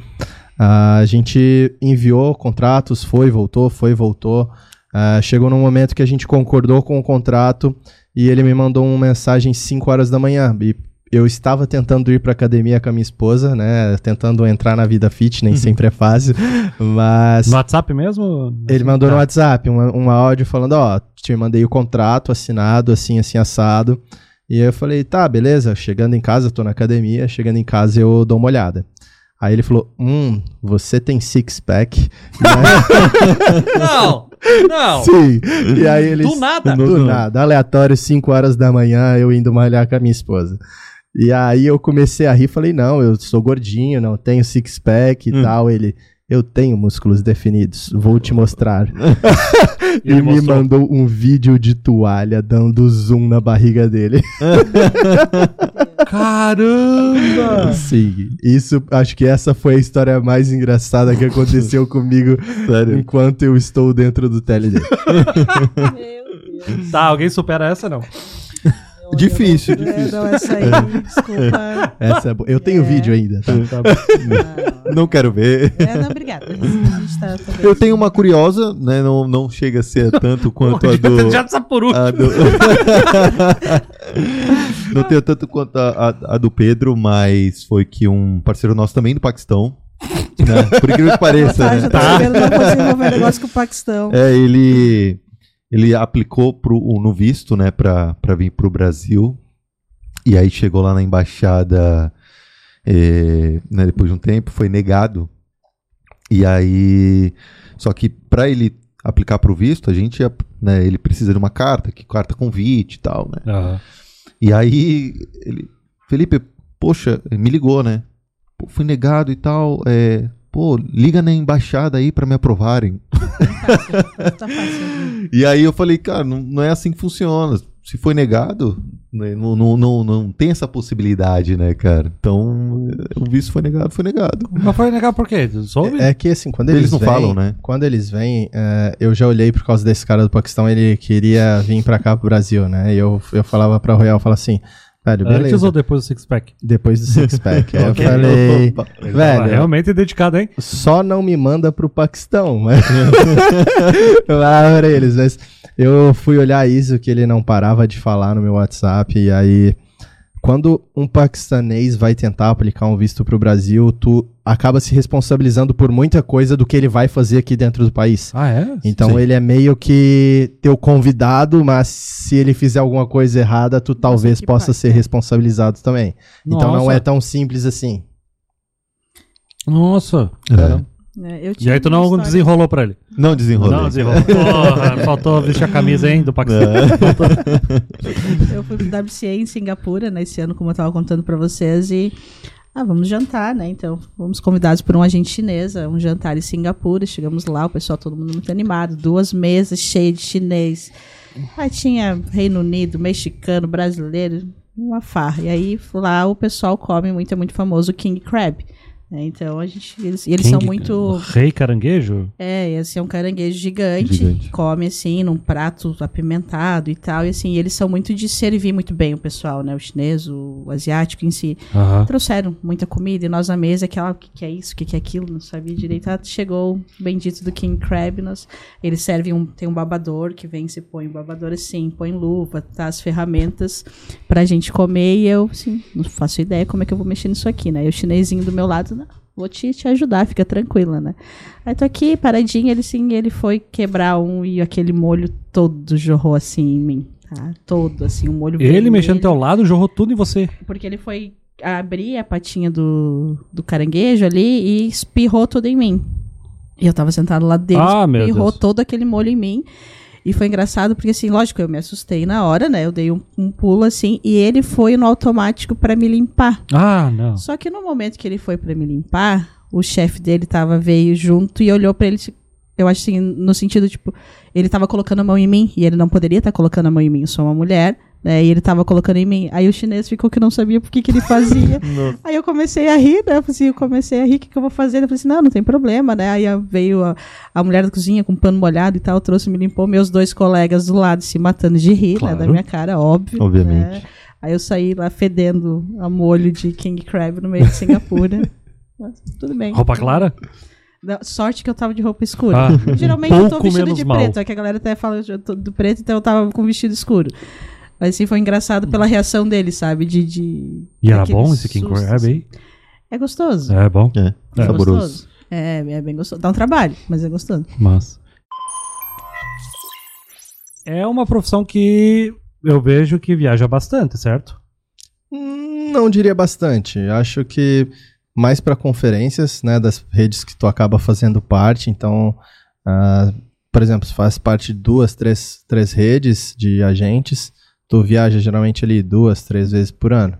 Ah, a gente enviou contratos, foi, voltou, foi, voltou. Ah, chegou num momento que a gente concordou com o contrato e ele me mandou uma mensagem 5 horas da manhã. E eu estava tentando ir para academia com a minha esposa, né? Tentando entrar na vida fit, nem sempre é fácil. Mas No WhatsApp mesmo? ele mandou no Tá. WhatsApp um, um áudio falando: Ó, te mandei o contrato assinado, assim, assim, assado. E aí eu falei: Tá, beleza. Chegando em casa, tô na academia. Chegando em casa, eu dou uma olhada. Aí ele falou: Hum, você tem six-pack? Não! Não! Sim. E aí ele. Do nada. Do nada. Aleatório, 5 horas da manhã, eu indo malhar com a minha esposa. E aí eu comecei a rir, falei, não, eu sou gordinho, não tenho six-pack e Hum. tal. Ele, eu tenho músculos definidos, vou te mostrar. E e ele me mostrou. mandou um vídeo de toalha dando zoom na barriga dele. Caramba! Sim, isso, acho que essa foi a história mais engraçada que aconteceu comigo Sério. enquanto eu estou dentro do TLD. Tá, alguém supera essa não? Difícil, É, difícil. não, essa aí, desculpa. Essa é boa. Eu tenho É. vídeo ainda, tá? Não, Não quero ver. é, não, obrigada. Tá, Eu tenho uma curiosa, né? Não, não chega a ser tanto quanto a do. Já dessa por último. do... não tenho tanto quanto a, a- a do Pedro, mas foi que um parceiro nosso também do Paquistão. Né? Por incrível que pareça, Tá, né? tá sabendo, não negócio com o Paquistão. É, ele, ele aplicou pro, no visto, né, pra, pra vir pro Brasil. E aí chegou lá na embaixada, é, né, depois de um tempo, foi negado. E aí, só que pra ele aplicar pro visto, a gente, né, ele precisa de uma carta, que carta convite e tal, né. Aham. E aí, ele, Felipe, poxa, me ligou, né? Pô, fui negado e tal, é, pô, liga na embaixada aí pra me aprovarem. Tá fácil. E aí eu falei, cara, não, não é assim que funciona. Se foi negado, Né, Não, não, não, não tem essa possibilidade, né, cara? Então, o visto foi negado, foi negado. Mas foi negar por quê? Soube? É que assim, quando Eles eles, não vêm, falam, né? Quando eles vêm, é, eu já olhei por causa desse cara do Paquistão, ele queria vir pra cá pro Brasil, né? E eu, eu falava pra Royal, eu falava assim, velho, Antes beleza. ou depois do Six Pack? Depois do Six Pack. Aí eu Ok. falei, Opa. Velho, realmente dedicado, hein? só não me manda pro Paquistão. Eu falava pra eles, mas eu fui olhar isso que ele não parava de falar no meu WhatsApp, e aí quando um paquistanês vai tentar aplicar um visto pro Brasil, tu acaba se responsabilizando por muita coisa do que ele vai fazer aqui dentro do país. Ah, é? Então Sim. ele é meio que teu convidado, mas se ele fizer alguma coisa errada, tu talvez possa ser é. responsabilizado também. Então não Nossa. é tão simples assim. Nossa. É. É, eu E aí tu não história- desenrolou pra ele? Não desenrolei. Não desenrolou. Porra, faltou vestir a camisa, hein, do Paquistão. Eu fui pro WCA em Singapura, né, esse ano, como eu tava contando pra vocês, e. Ah, vamos jantar, né? Então, fomos convidados por um agente chinês a um jantar em Singapura. Chegamos lá, o pessoal, todo mundo muito animado. Duas mesas cheias de chinês. Aí tinha Reino Unido, mexicano, brasileiro, uma farra. E aí, lá o pessoal come muito, é muito famoso o King Crab. Né? Então, a gente. Eles, e eles são muito. Rei caranguejo? É, esse é um caranguejo gigante, Gigante. come assim num prato apimentado e tal, e assim, eles são muito de servir muito bem o pessoal, né, o chinês, o asiático em si. Trouxeram muita comida e nós na mesa, aquela, o que, que é isso, o que, que é aquilo, não sabia direito. Ah, chegou o bendito do King Crab, nós, eles servem um, tem um babador que vem, se põe um babador assim, põe luva, tá, as ferramentas pra gente comer e eu, assim, não faço ideia como é que eu vou mexer nisso aqui, né, e o chinesinho do meu lado, vou te, te ajudar, fica tranquila, né. Aí tô aqui, paradinho, ele sim, ele foi quebrar um e aquele molho todo jorrou assim em mim, tá? Todo, assim, um molho Ele vermelho. mexendo do teu lado, jorrou tudo em você. Porque ele foi abrir a patinha do, do caranguejo ali e espirrou tudo em mim. E eu tava sentado lá dele, Ah, meu espirrou todo aquele molho em mim. E foi engraçado porque, assim, lógico, eu me assustei na hora, né? Eu dei um, um pulo assim e ele foi no automático pra me limpar. Ah, não. Só que no momento que ele foi pra me limpar, o chefe dele tava, veio junto e olhou pra ele, tipo, eu acho assim, no sentido, tipo, ele tava colocando a mão em mim e ele não poderia estar colocando a mão em mim, eu sou uma mulher, né? E ele tava colocando em mim. Aí o chinês ficou que não sabia por que que ele fazia. Aí eu comecei a rir, né? Eu falei assim, eu comecei a rir, o que, que eu vou fazer? Eu falei assim, não, não tem problema, né? Aí veio a, a mulher da cozinha com pano molhado e tal, trouxe, me limpou, meus dois colegas do lado se matando de rir, né? Da Claro. minha cara, óbvio. Obviamente. né? Aí eu saí lá fedendo a molho de King Crab no meio de Singapura. Mas tudo bem. Roupa clara? Da- Sorte que eu tava de roupa escura. Ah, Geralmente eu tô menos de mal. preto, é que a galera até fala que eu tô do preto, então eu tava com vestido escuro. Mas assim, foi engraçado pela reação dele, sabe? De. de E era bom esse King Crab assim. aí? É gostoso. É bom. É, É saboroso. gostoso. É, é bem gostoso. Dá um trabalho, mas é gostoso. Mas. É uma profissão que eu vejo que viaja bastante, certo? Hum, Não diria bastante. Acho que mais para conferências, né, das redes que tu acaba fazendo parte. Então, ah, por exemplo, se faz parte de duas, três, três redes de agentes, tu viaja geralmente ali duas, três vezes por ano.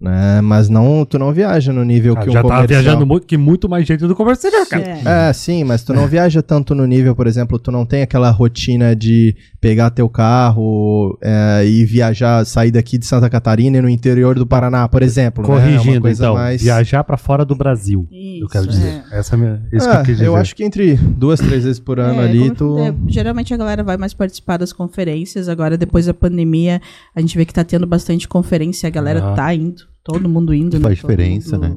Né? Mas não, tu não viaja no nível Ah, que um já tá comercial... viajando muito, que muito mais gente do exterior, cara. É. É, sim, mas tu não viaja tanto no nível, por exemplo, tu não tem aquela rotina de pegar teu carro é, e viajar, sair daqui de Santa Catarina e no interior do Paraná, por exemplo. né? É uma Corrigindo, coisa então, mais- viajar pra fora do Brasil. eu quero dizer. Essa é a minha, isso que É, eu quis dizer. eu acho que entre duas, três vezes por ano É, ali, tu. geralmente a galera vai mais participar das conferências. Agora, depois da pandemia, a gente vê que tá tendo bastante conferência, a galera Ah. tá indo. Todo mundo indo, Faz Todo diferença, mundo- né?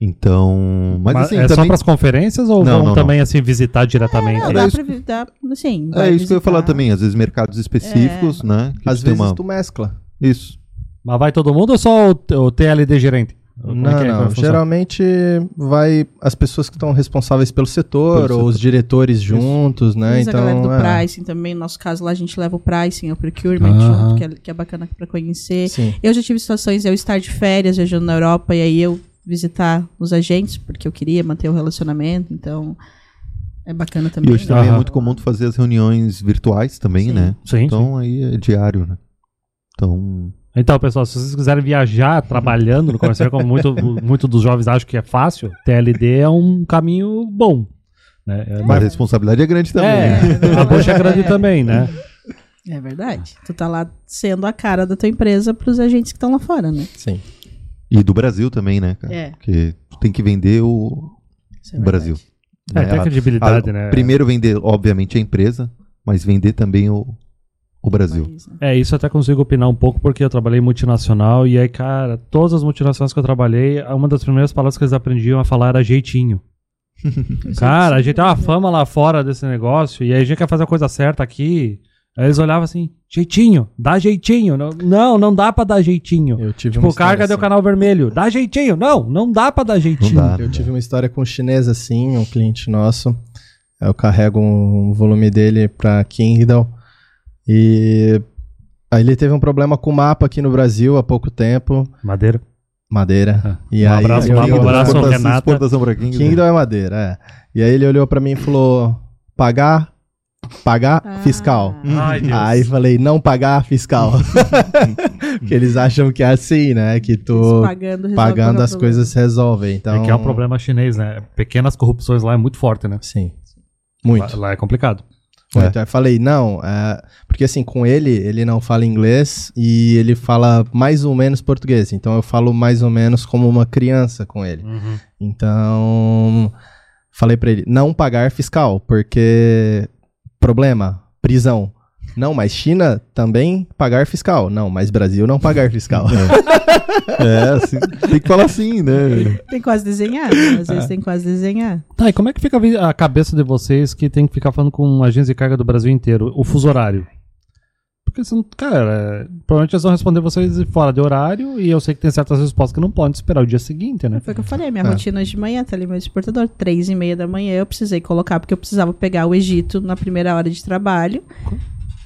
Então. Mas, Mas assim, é também. só pras conferências ou Não, vão não, não. também assim visitar diretamente? Não, Era dá isso pra dá, assim, É isso que eu ia falar também, às vezes mercados específicos, né? que Às vezes uma- tu mescla. Isso. Mas vai todo mundo ou só o, o TLD gerente? Como é Não, é? Como não. Geralmente vai as pessoas que estão responsáveis pelo setor, Pelo ou os diretores juntos, né? Mas a galera do Então. é, pricing também, no nosso caso lá, a gente leva o pricing, o procurement Aham. junto, que é, que é bacana pra conhecer. Sim. Eu já tive situações, eu estar de férias, viajando na Europa, e aí eu visitar os agentes, porque eu queria manter o relacionamento, então é bacana também. E hoje né? também é muito comum tu fazer as reuniões virtuais também, Sim. né? Sim, sim. Então aí é diário, né? Então. Então, pessoal, se vocês quiserem viajar trabalhando no comércio, como muito, muito dos jovens acham que é fácil, TLD é um caminho bom. Né? É, Mas a responsabilidade é grande também. É, a bucha é grande também, né? É verdade. Tu tá lá sendo a cara da tua empresa pros agentes que estão lá fora, né? Sim. E do Brasil também, né, cara? É. Porque tu tem que vender o, é o Brasil. É, né? tem A- credibilidade, a- né? Primeiro vender, obviamente, a empresa, mas vender também o, o Brasil. País, né? É, isso eu até consigo opinar um pouco porque eu trabalhei em multinacional e aí, cara, todas as multinacionais que eu trabalhei, uma das primeiras palavras que eles aprendiam a falar era jeitinho. Cara, a gente tem uma fama lá fora desse negócio e aí a gente quer fazer a coisa certa aqui. Aí eles olhavam assim, jeitinho, dá jeitinho. Não, não, não dá pra dar jeitinho. Eu tive Tipo, uma história carga deu assim. canal vermelho, dá jeitinho. Não, não dá pra dar jeitinho. Dá. Eu tive uma história com um chinês assim, um cliente nosso. Eu carrego um volume dele pra Kindle. E aí ele teve um problema com o mapa aqui no Brasil há pouco tempo. Madeira. Madeira. E Um aí abraço, ele um abraço, Renata. exportação pra Kindle. Kindle é madeira, é. E aí ele olhou pra mim e falou: pagar, pagar Ah. fiscal. Ai, Deus. Aí falei, não pagar fiscal. Porque eles acham que é assim, né? Que tu Pagando, resolve pagando as coisas se resolvem. Então, É que é um problema chinês, né? Pequenas corrupções lá é muito forte, né? Sim. Muito. Lá, lá é complicado. Muito. Aí eu falei, não, é, porque assim, com ele, ele não fala inglês e ele fala mais ou menos português. Então eu falo mais ou menos como uma criança com ele. Então, falei pra ele, não pagar fiscal, porque problema, prisão. Não, mas China também pagar fiscal. Não, mas Brasil não pagar fiscal. É, assim, tem que falar assim, né? Tem quase desenhar, né? Às É. vezes tem quase desenhar. Tá, e como é que fica a cabeça de vocês que tem que ficar falando com agência de carga do Brasil inteiro, o fuso horário? Porque, cara, provavelmente eles vão responder vocês fora de horário e eu sei que tem certas respostas que não podem esperar o dia seguinte, né? Foi o que eu falei, minha É. rotina hoje de manhã, tá ali meu despertador, três e meia da manhã, eu precisei colocar, porque eu precisava pegar o Egito na primeira hora de trabalho.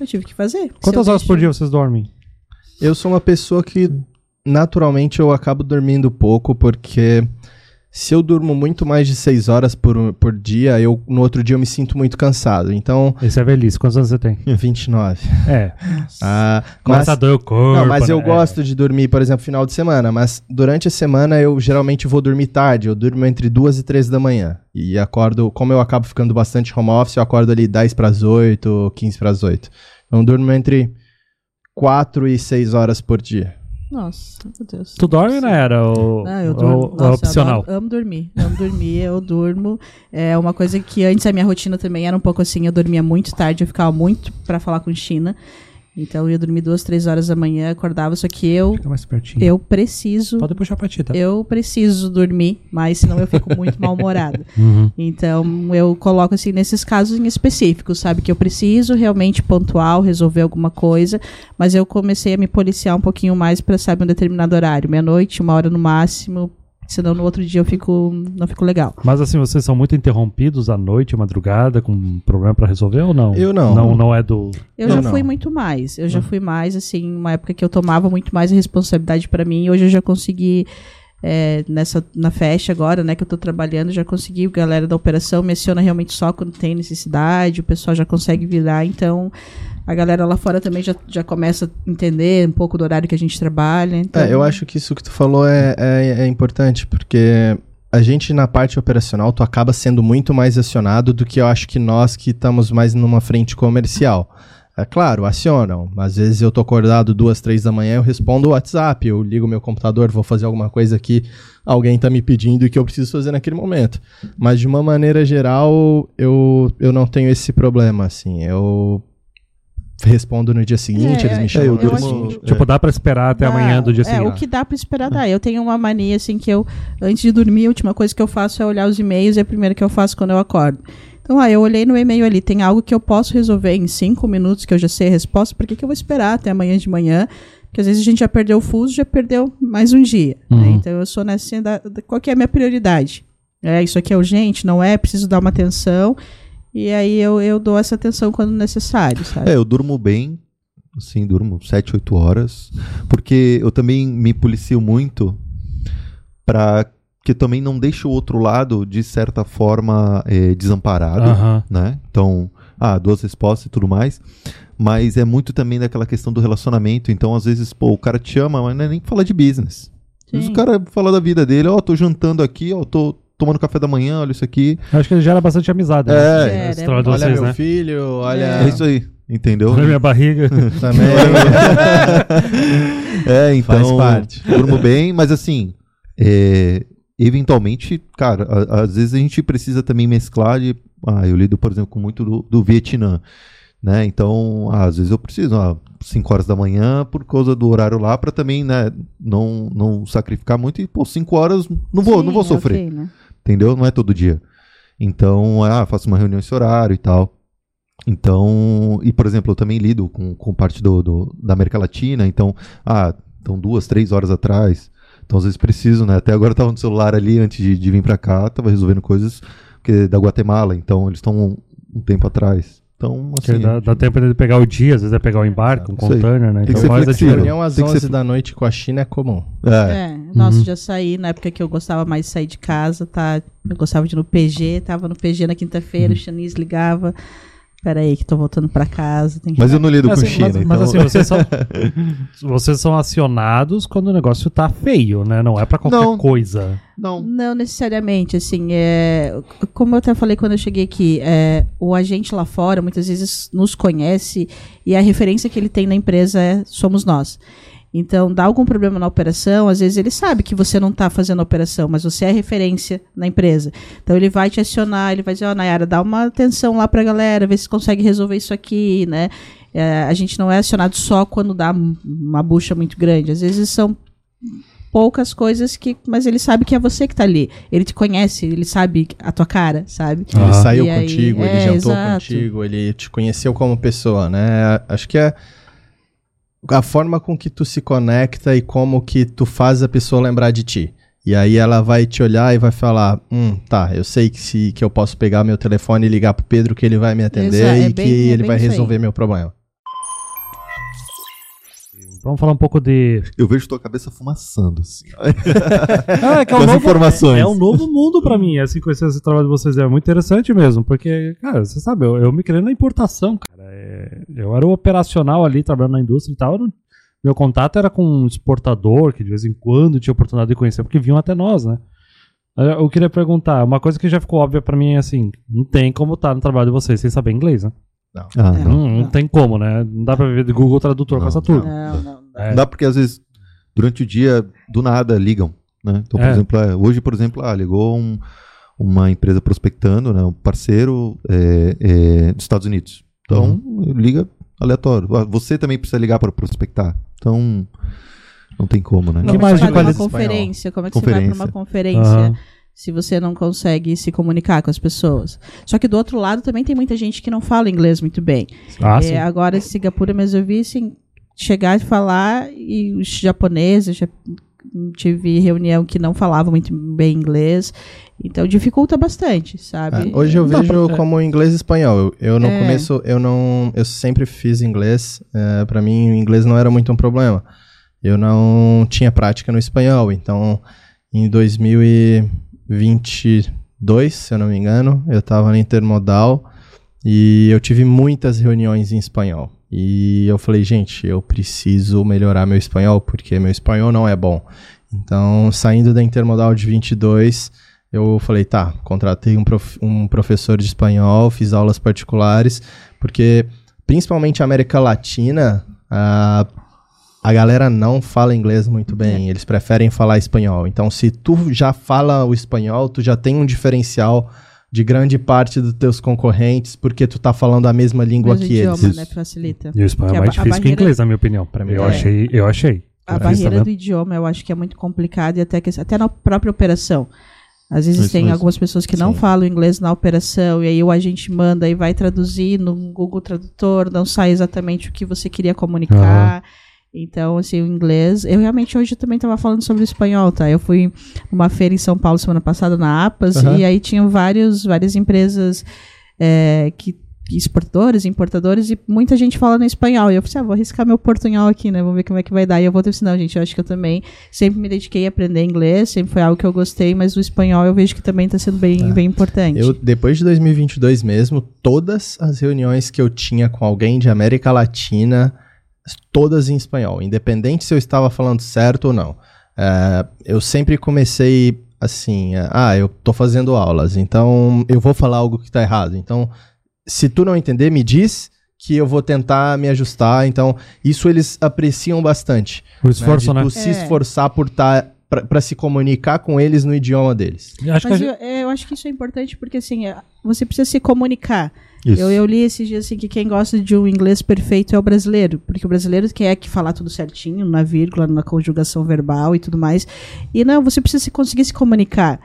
Eu tive que fazer. Quantas horas por dia vocês dormem? Eu sou uma pessoa que naturalmente eu acabo dormindo pouco, porque se eu durmo muito mais de seis horas por, por dia, eu no outro dia eu me sinto muito cansado. Então, Esse é velhice. Quantos anos você tem? 29. É. Ah, mas, Começa a doer o corpo. não, mas eu né? gosto de dormir, por exemplo, final de semana, mas durante a semana eu geralmente vou dormir tarde, eu durmo entre duas e três da manhã. E acordo, como eu acabo ficando bastante home office, eu acordo ali 10 para as 8, 15 para as 8. Então eu durmo entre 4 e 6 horas por dia. Nossa, meu Deus. Tu dorme, né? Era o, Ah, eu durmo. o Nossa, eu opcional. adoro- amo dormir. Amo dormir, eu durmo. É uma coisa que antes a minha rotina também era um pouco assim, eu dormia muito tarde, eu ficava muito pra falar com China. Então eu ia dormir duas, três horas da manhã, acordava, só que eu, Fica mais pertinho. eu preciso, Pode puxar pra ti, tá? eu preciso dormir, mas senão eu fico muito mal-humorada. Uhum. Então, eu coloco assim nesses casos em específico, sabe? Que eu preciso realmente pontual, resolver alguma coisa, mas eu comecei a me policiar um pouquinho mais para saber um determinado horário, meia-noite, uma hora no máximo, senão no outro dia eu fico não fico legal. Mas assim, vocês são muito interrompidos à noite, à madrugada, com problema pra resolver ou não? Eu não. Não, não é do. Eu Não, já não. fui muito mais. Eu já fui mais, assim, uma época que eu tomava muito mais a responsabilidade para mim. E hoje eu já consegui, é, nessa, na festa agora, né, que eu tô trabalhando, já consegui, a galera da operação me aciona realmente só quando tem necessidade, o pessoal já consegue virar. Então, a galera lá fora também já, já começa a entender um pouco do horário que a gente trabalha. Então, É, eu acho que isso que tu falou é, é, é importante, porque a gente na parte operacional, tu acaba sendo muito mais acionado do que eu acho que nós que estamos mais numa frente comercial. É claro, acionam. Às vezes eu tô acordado duas, três da manhã, eu respondo o WhatsApp, eu ligo meu computador, vou fazer alguma coisa que alguém tá me pedindo e que eu preciso fazer naquele momento. Mas de uma maneira geral, eu, eu não tenho esse problema, assim. Eu respondo no dia seguinte, É, eles me é, chamam eu no dia durmo- seguinte. Tipo, dá pra esperar até Dá. amanhã do dia É, seguinte. o que dá pra esperar dá. Eu tenho uma mania, assim, que eu, antes de dormir, a última coisa que eu faço é olhar os e-mails e é a primeira que eu faço quando eu acordo. Então, ah, eu olhei no e-mail ali, tem algo que eu posso resolver em cinco minutos, que eu já sei a resposta, por que, que eu vou esperar até amanhã de manhã? Porque às vezes a gente já perdeu o fuso, já perdeu mais um dia. né? Uhum. Então, eu sou nessa. Da, da- qual que é a minha prioridade? É, isso aqui é urgente? Não é? Preciso dar uma atenção. E aí eu, eu dou essa atenção quando necessário, sabe? É, eu durmo bem, assim, durmo 7, 8 horas, porque eu também me policio muito para que eu também não deixe o outro lado, de certa forma, eh, desamparado, né? Então, ah, duas respostas e tudo mais, mas é muito também daquela questão do relacionamento, então às vezes, pô, o cara te ama, mas não é nem falar de business. Às vezes Sim. o cara fala da vida dele, ó, tô jantando aqui, ó, tô tomando café da manhã, olha isso aqui. Acho que ele gera bastante amizade. É, né? De é Olha vocês, meu né? filho, olha... É, isso aí. entendeu? Olha minha barriga. Também. É, então. Faz parte. Durmo bem, mas assim, é, eventualmente, cara, a- às vezes a gente precisa também mesclar de. Ah, eu lido, por exemplo, com muito do, do Vietnã. Né? Então, ah, às vezes eu preciso, ah, 5 horas da manhã, por causa do horário lá, para também, né, não, não sacrificar muito e, pô, 5 horas não vou, não vou Sim, sofrer né? entendeu? Não é todo dia. Então, ah, faço uma reunião esse horário e tal. Então, e por exemplo, eu também lido com, com parte do, do- da América Latina, então, ah, então duas, três horas atrás. Então, às vezes preciso, né? Até agora eu tava no celular ali antes de, de vir pra cá, tava resolvendo coisas porque da Guatemala, então eles estão um, um tempo atrás. Então, assim, dá, dá tempo de pegar o dia, às vezes é pegar o embarque, um container, né? Tem Então faz a flexível. Reunião às Tem que 11 ser- da noite com a China é comum. é, É, nossa, Uhum. já saí na época que eu gostava mais de sair de casa, tá? Eu gostava de ir no PG, tava no PG na quinta-feira, o Xanis ligava. Pera aí, que tô voltando pra casa. Tem que mas eu não lido Mas, com assim, China, mas- então... mas assim, vocês são, vocês são acionados quando o negócio tá feio, né? Não é pra qualquer Não. coisa. não. Não necessariamente, assim, é, como eu até falei quando eu cheguei aqui, é, o agente lá fora muitas vezes nos conhece e a referência que ele tem na empresa é somos nós. Então, dá algum problema na operação, às vezes ele sabe que você não está fazendo a operação, mas você é referência na empresa. Então, ele vai te acionar, ele vai dizer, ó, Nayara, dá uma atenção lá pra galera, vê se consegue resolver isso aqui, né? É, a gente não é acionado só quando dá um- uma bucha muito grande. Às vezes são poucas coisas que. Mas ele sabe que é você que tá ali. Ele te conhece, ele sabe a tua cara, sabe? Ele Ah. saiu E aí- contigo, ele é, jantou exato. contigo, ele te conheceu como pessoa, né? Acho que é a forma com que tu se conecta e como que tu faz a pessoa lembrar de ti. E aí ela vai te olhar e vai falar, hum, tá, eu sei que, se, que eu posso pegar meu telefone e ligar pro Pedro que ele vai me atender é e bem- que é ele vai resolver meu problema. Vamos falar um pouco de. Eu vejo tua cabeça fumaçando, assim. Ah, é que é Com um as novo, informações. É um novo mundo pra mim, assim, conhecer esse trabalho de vocês é muito interessante mesmo, porque, cara, você sabe, eu, eu me criei na importação, cara. É, eu era o operacional ali, trabalhando na indústria e tal. não- meu contato era com um exportador, que de vez em quando tinha oportunidade de conhecer, porque vinham até nós, né? Eu queria perguntar, uma coisa que já ficou óbvia pra mim é assim, não tem como estar no trabalho de vocês sem saber inglês, né? Ah, É. não. Não, não tem como, né? Não dá pra viver de Google Tradutor com Não, essa turma. Não, não. É. Não dá porque às vezes, durante o dia, do nada, ligam. Né? Então, por É. exemplo, é, hoje, por exemplo, ah, ligou um- uma empresa prospectando, né, um parceiro é, é, dos Estados Unidos. Então, liga aleatório. Ah, Você também precisa ligar para prospectar. Então, não tem como, né? Que Como é mais que de você vai numa qualidade- conferência? Como é que você vai para Conferência. uma conferência Aham. se você não consegue se comunicar com as pessoas? Só que do outro lado também tem muita gente que não fala inglês muito bem. Ah, É, agora, em Singapura, mas eu vi assim, chegar e falar, e os japoneses, tive reunião que não falava muito bem inglês, então dificulta bastante, sabe? É, hoje eu vejo como inglês e espanhol. Eu, eu no É. começo, eu não. Eu sempre fiz inglês. É, para mim, o inglês não era muito um problema. Eu não tinha prática no espanhol. Então, em 2022, se eu não me engano, eu estava na Intermodal e eu tive muitas reuniões em espanhol. E eu falei, gente, eu preciso melhorar meu espanhol, porque meu espanhol não é bom. Então, saindo da Intermodal de 22, eu falei, tá, contratei um, prof- um professor de espanhol, fiz aulas particulares, porque principalmente a América Latina, a, a galera não fala inglês muito bem, eles preferem falar espanhol. Então, se tu já fala o espanhol, tu já tem um diferencial de grande parte dos teus concorrentes, porque tu tá falando a mesma língua Mas que idioma, eles. né, facilita. E o espanhol é mais difícil que o barreira- inglês, na minha opinião. Pra mim eu é. achei, eu achei. A Eu barreira do idioma eu acho que é muito complicada e até, que, até na própria operação. Às vezes Isso tem algumas pessoas que não Sim. falam inglês na operação e aí o agente manda e vai traduzir no Google Tradutor, não sai exatamente o que você queria comunicar. Então, assim, o inglês. Eu realmente hoje também estava falando sobre o espanhol, tá? Eu fui numa feira em São Paulo semana passada, na APAS, Aham. e aí tinham vários, várias empresas é, que exportadores, importadores, e muita gente fala no espanhol. E eu falei, ah, vou arriscar meu portunhol aqui, né? Vamos ver como é que vai dar. E eu vou ter não, gente, eu acho que eu também sempre me dediquei a aprender inglês, sempre foi algo que eu gostei, mas o espanhol eu vejo que também está sendo bem, bem importante. Eu, depois de 2022 mesmo, todas as reuniões que eu tinha com alguém de América Latina, todas em espanhol, independente se eu estava falando certo ou não. É, eu sempre comecei assim, é, ah, eu tô fazendo aulas, então eu vou falar algo que tá errado. Então, se tu não entender, me diz que eu vou tentar me ajustar. Então, isso eles apreciam bastante. O esforço, né? né? De tu se É. esforçar por estar. Pra, se comunicar com eles no idioma deles. Acho Mas gente- eu, é, eu acho que isso é importante porque, assim, é, você precisa se comunicar. Isso. Eu, eu li esses dias assim, que quem gosta de um inglês perfeito é o brasileiro, porque o brasileiro quer que falar tudo certinho, na vírgula, na conjugação verbal e tudo mais. E não, você precisa se conseguir se comunicar.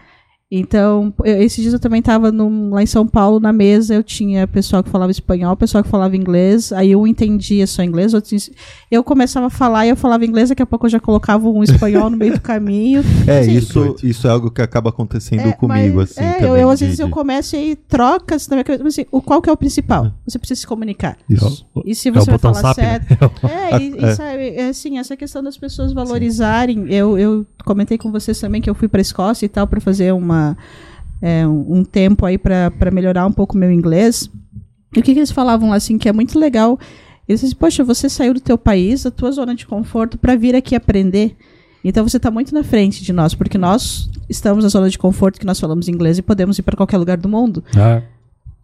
Então, eu- esses dias eu também estava lá em São Paulo, na mesa, eu tinha pessoal que falava espanhol, pessoal que falava inglês, aí um entendia só inglês, outro eu começava a falar e eu falava inglês, daqui a pouco eu já colocava um espanhol no meio do caminho. É, Sim. isso, isso é algo que acaba acontecendo É, comigo, mas- assim. É, também, eu, eu, às de- vezes eu começo e aí troca, assim, na minha cabeça, mas, assim, o, qual que é o principal? Você precisa se comunicar. Isso. E se é você vai botão falar SAP, né? certo. É, e, e É. sabe, é assim, essa questão das pessoas valorizarem. Eu, eu comentei com vocês também que eu fui para Escócia e tal para fazer uma, é, um, tempo aí para melhorar um pouco o meu inglês. E o que, que eles falavam lá, assim, que é muito legal. Eles dizem, poxa, você saiu do teu país, da tua zona de conforto, para vir aqui aprender. Então você está muito na frente de nós, porque nós estamos na zona de conforto que nós falamos inglês e podemos ir para qualquer lugar do mundo É.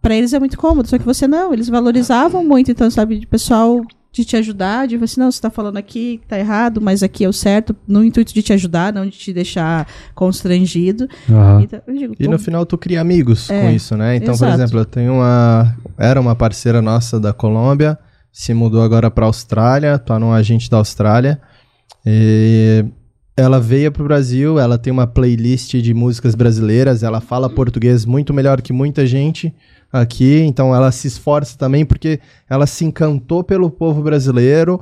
Pra eles é muito cômodo, só que você não, eles valorizavam muito, então, sabe, de pessoal de te ajudar, de você, não, você tá falando aqui, tá errado, mas aqui é o certo, no intuito de te ajudar, não de te deixar constrangido. Então, digo, E no final tu cria amigos É, com isso, né? Então, exato. por exemplo, eu tenho uma. Era uma parceira nossa da Colômbia, se mudou agora pra Austrália, tá num agente da Austrália. E ela veio pro Brasil, ela tem uma playlist de músicas brasileiras, ela fala português muito melhor que muita gente aqui, então ela se esforça também porque ela se encantou pelo povo brasileiro,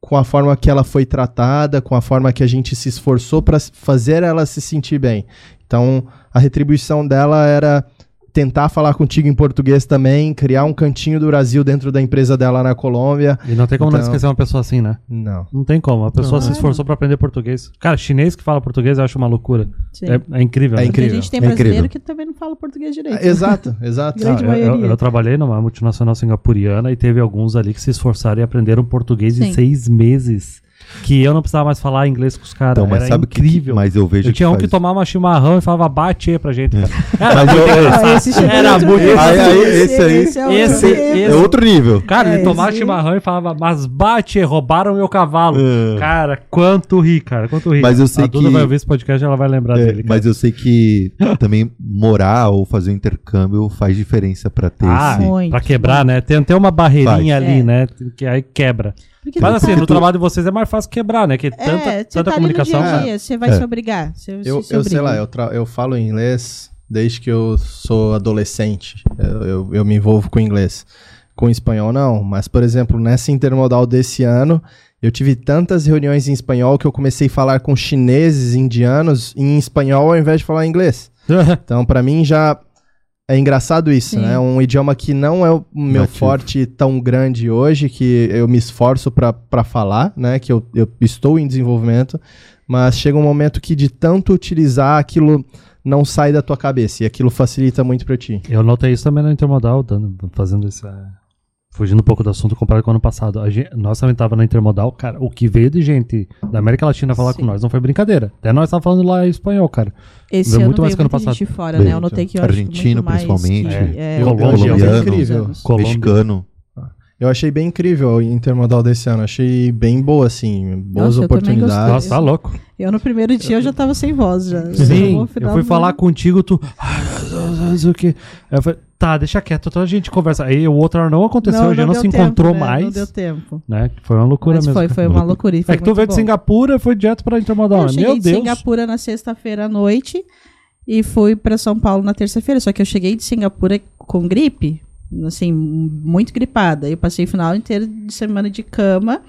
com a forma que ela foi tratada, com a forma que a gente se esforçou para fazer ela se sentir bem. Então, a retribuição dela era tentar falar contigo em português também, criar um cantinho do Brasil dentro da empresa dela na Colômbia. E não tem como não Então- esquecer uma pessoa assim, né? Não. Não tem como. A pessoa Não. se esforçou pra aprender português. Cara, chinês que fala português eu acho uma loucura. É, é incrível. É né? Porque incrível. a gente tem É brasileiro incrível. que também não fala português direito. Exato, exato. Grande Ah, eu- eu, eu trabalhei numa multinacional singapuriana e teve alguns ali que se esforçaram e aprenderam português em Sim. seis meses. Que eu não precisava mais falar inglês com os caras. Então, mas Era sabe o que- incrível. Mas eu vejo eu tinha um que tomava chimarrão e falava bate pra gente. Cara. Era Mas muito eu- engraçado. Esse Era muito. Aí, aí, esse aí- é Esse- outro esse- nível. É outro nível. Cara, ele É, tomava esse- chimarrão e falava, mas bate, roubaram meu cavalo. É. Cara, quanto ri, cara, quanto ri. Mas eu sei a Duda que- vai ouvir esse podcast ela vai lembrar É, dele. Cara. mas eu sei que também morar ou fazer um intercâmbio faz diferença pra ter Ah, esse. Muito. pra quebrar, né? Tem até uma barreirinha Faz. ali, É. né? Que aí quebra. Porque Mas assim, tá- no trabalho de vocês é mais fácil quebrar, né? Que É, tanta, você tanta tá comunicação. ali no dia a dia, você vai É. se obrigar. Você Eu, se eu sei lá, eu, tra- eu falo inglês desde que eu sou adolescente. Eu, eu, eu me envolvo com inglês. Com espanhol, não. Mas, por exemplo, nessa intermodal desse ano, eu tive tantas reuniões em espanhol que eu comecei a falar com chineses, indianos, em espanhol ao invés de falar inglês. Então, pra mim, já é engraçado isso, Sim. né? Um idioma que não é o meu Nativo. forte tão grande hoje, que eu me esforço pra pra falar, né? Que eu, eu estou em desenvolvimento, mas chega um momento que de tanto utilizar, aquilo não sai da tua cabeça e aquilo facilita muito pra ti. Eu notei isso também na Intermodal, dando, fazendo isso. Fugindo um pouco do assunto comparado com o ano passado. A gente- nós também tava na Intermodal, cara. O que veio de gente da América Latina falar Sim. com nós não foi brincadeira. Até nós tava falando lá em espanhol, cara. Esse Veio ano muito mais que ano passado. gente de fora, né? Eu notei que eu acho que Argentino, muito mais principalmente. que- é, É, colombiano. Mexicano. Eu achei bem incrível a intermodal desse ano. Achei bem boa, assim. Boas Nossa, oportunidades. Nossa, tá louco. Eu no primeiro dia eu já tava sem voz já. Sim, eu fui falar contigo, tu. Não sei o que. Eu falei, tá, deixa quieto, então a gente conversa. Aí o outro não aconteceu, a gente não, se tempo, encontrou né? mais. Não deu tempo. Né? Foi uma loucura Mas mesmo. foi, foi uma loucura. e É foi que tu veio muito de bom. Singapura e foi direto pra Intermodal. Eu cheguei Meu de Deus. Singapura na sexta-feira à noite e fui pra São Paulo na terça-feira. Só que eu cheguei de Singapura com gripe, assim, muito gripada. Eu passei o final inteiro de semana de cama.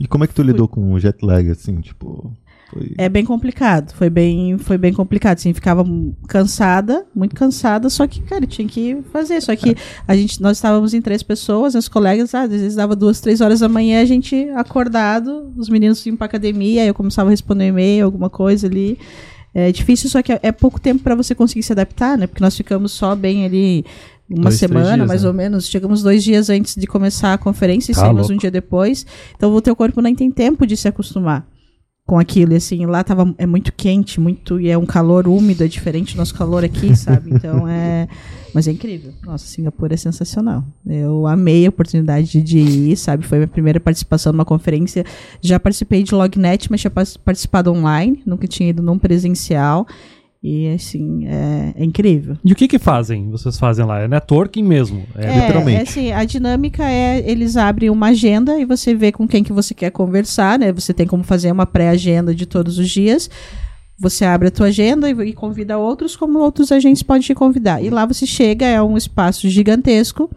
E como é que tu lidou com o jet lag, assim, tipo. Foi... É bem complicado. Foi bem, foi bem complicado. Assim, ficava cansada, muito cansada, só que, cara, tinha que fazer. Só que a gente, nós estávamos em três pessoas, as colegas, ah, às vezes dava duas, três horas da manhã, a gente acordado, os meninos iam pra academia, aí eu começava a responder um e-mail, alguma coisa ali. É difícil, só que é, é pouco tempo para você conseguir se adaptar, né? Porque nós ficamos só bem ali uma Dois, semana, dias, mais né? ou menos. Chegamos dois dias antes de começar a conferência e Tá saímos louco. um dia depois. Então o teu corpo nem tem tempo de se acostumar. Com aquilo. E assim, lá tava, é muito quente, muito. E é um calor úmido, é diferente do nosso calor aqui, sabe? Então é. Mas é incrível. Nossa, Singapura é sensacional. Eu amei a oportunidade de ir, sabe? Foi minha primeira participação numa conferência. Já participei de Lognet, mas tinha participado online, nunca tinha ido num presencial. E assim, é, é incrível. E o que que fazem? Vocês fazem lá? É networking mesmo. É, literalmente. É, assim, a dinâmica é, eles abrem uma agenda e você vê com quem que você quer conversar, né? Você tem como fazer uma pré-agenda de todos os dias. Você abre a tua agenda e, e convida outros, como outros agentes podem te convidar. E lá você chega, é um espaço gigantesco,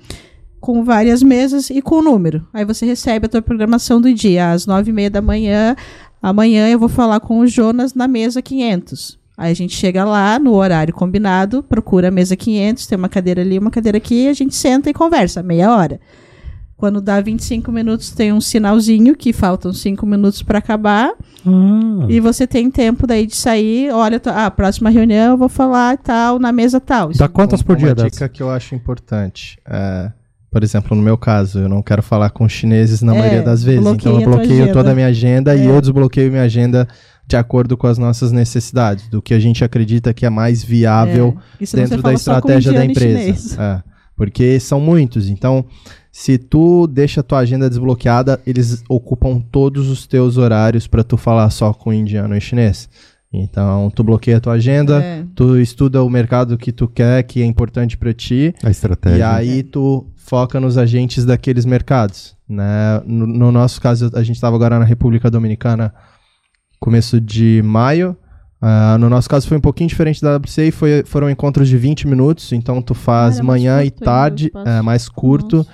com várias mesas e com o número. Aí você recebe a tua programação do dia. Às nove e meia da manhã, amanhã eu vou falar com o Jonas na mesa 500. Aí a gente chega lá no horário combinado, procura a mesa 500, tem uma cadeira ali, uma cadeira aqui, a gente senta e conversa, meia hora. Quando dá 25 minutos, tem um sinalzinho que faltam 5 minutos para acabar. Ah, E você tem tempo daí de sair. Olha, ah, próxima reunião eu vou falar tal, na mesa tal. Dá quantas por Uma dia dica dessa? que eu acho importante. é, por exemplo, no meu caso, eu não quero falar com chineses na É, maioria das vezes. Então eu a bloqueio toda a minha agenda e É. eu desbloqueio minha agenda de acordo com as nossas necessidades, do que a gente acredita que é mais viável É, dentro da estratégia da empresa. É, porque são muitos. Então, se tu deixa a tua agenda desbloqueada, eles ocupam todos os teus horários para tu falar só com indiano e chinês. Então, tu bloqueia a tua agenda, É. tu estuda o mercado que tu quer, que é importante para ti, A estratégia. e aí tu foca nos agentes daqueles mercados, né? No, no nosso caso, a gente estava agora na República Dominicana, começo de maio. Ah, no nosso caso foi um pouquinho diferente da WCA, foi, foram encontros de 20 minutos, então tu faz Ah, manhã e tarde, é, mais curto. Nossa.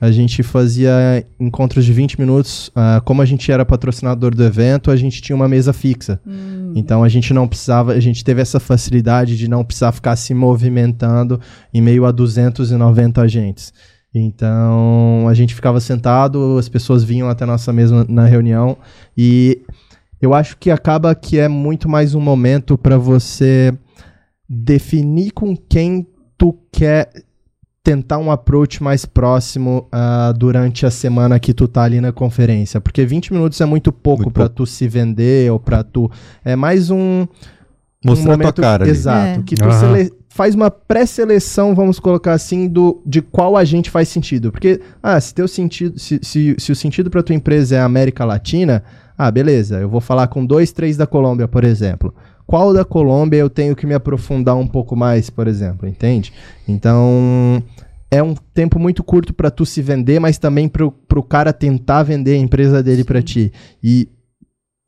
A gente fazia encontros de 20 minutos. ah, como a gente era patrocinador do evento, a gente tinha uma mesa fixa. Hum. Então a gente não precisava, a gente teve essa facilidade de não precisar ficar se movimentando em meio a 290 agentes. Então a gente ficava sentado, as pessoas vinham até a nossa mesa na reunião e eu acho que acaba que é muito mais um momento para você definir com quem tu quer tentar um approach mais próximo ah, durante a semana que tu tá ali na conferência, porque 20 minutos é muito pouco para tu se vender ou para tu é mais um Mostrar um tua cara ali. Exato. É. Que tu sele- faz uma pré-seleção, vamos colocar assim, do, de qual agente faz sentido. Porque, ah, se teu sentido, se, se, se o sentido para tua empresa é a América Latina, ah, beleza, eu vou falar com dois, três da Colômbia, por exemplo. Qual da Colômbia eu tenho que me aprofundar um pouco mais, por exemplo, entende? Então, é um tempo muito curto para tu se vender, mas também pro, pro cara tentar vender a empresa dele para ti. E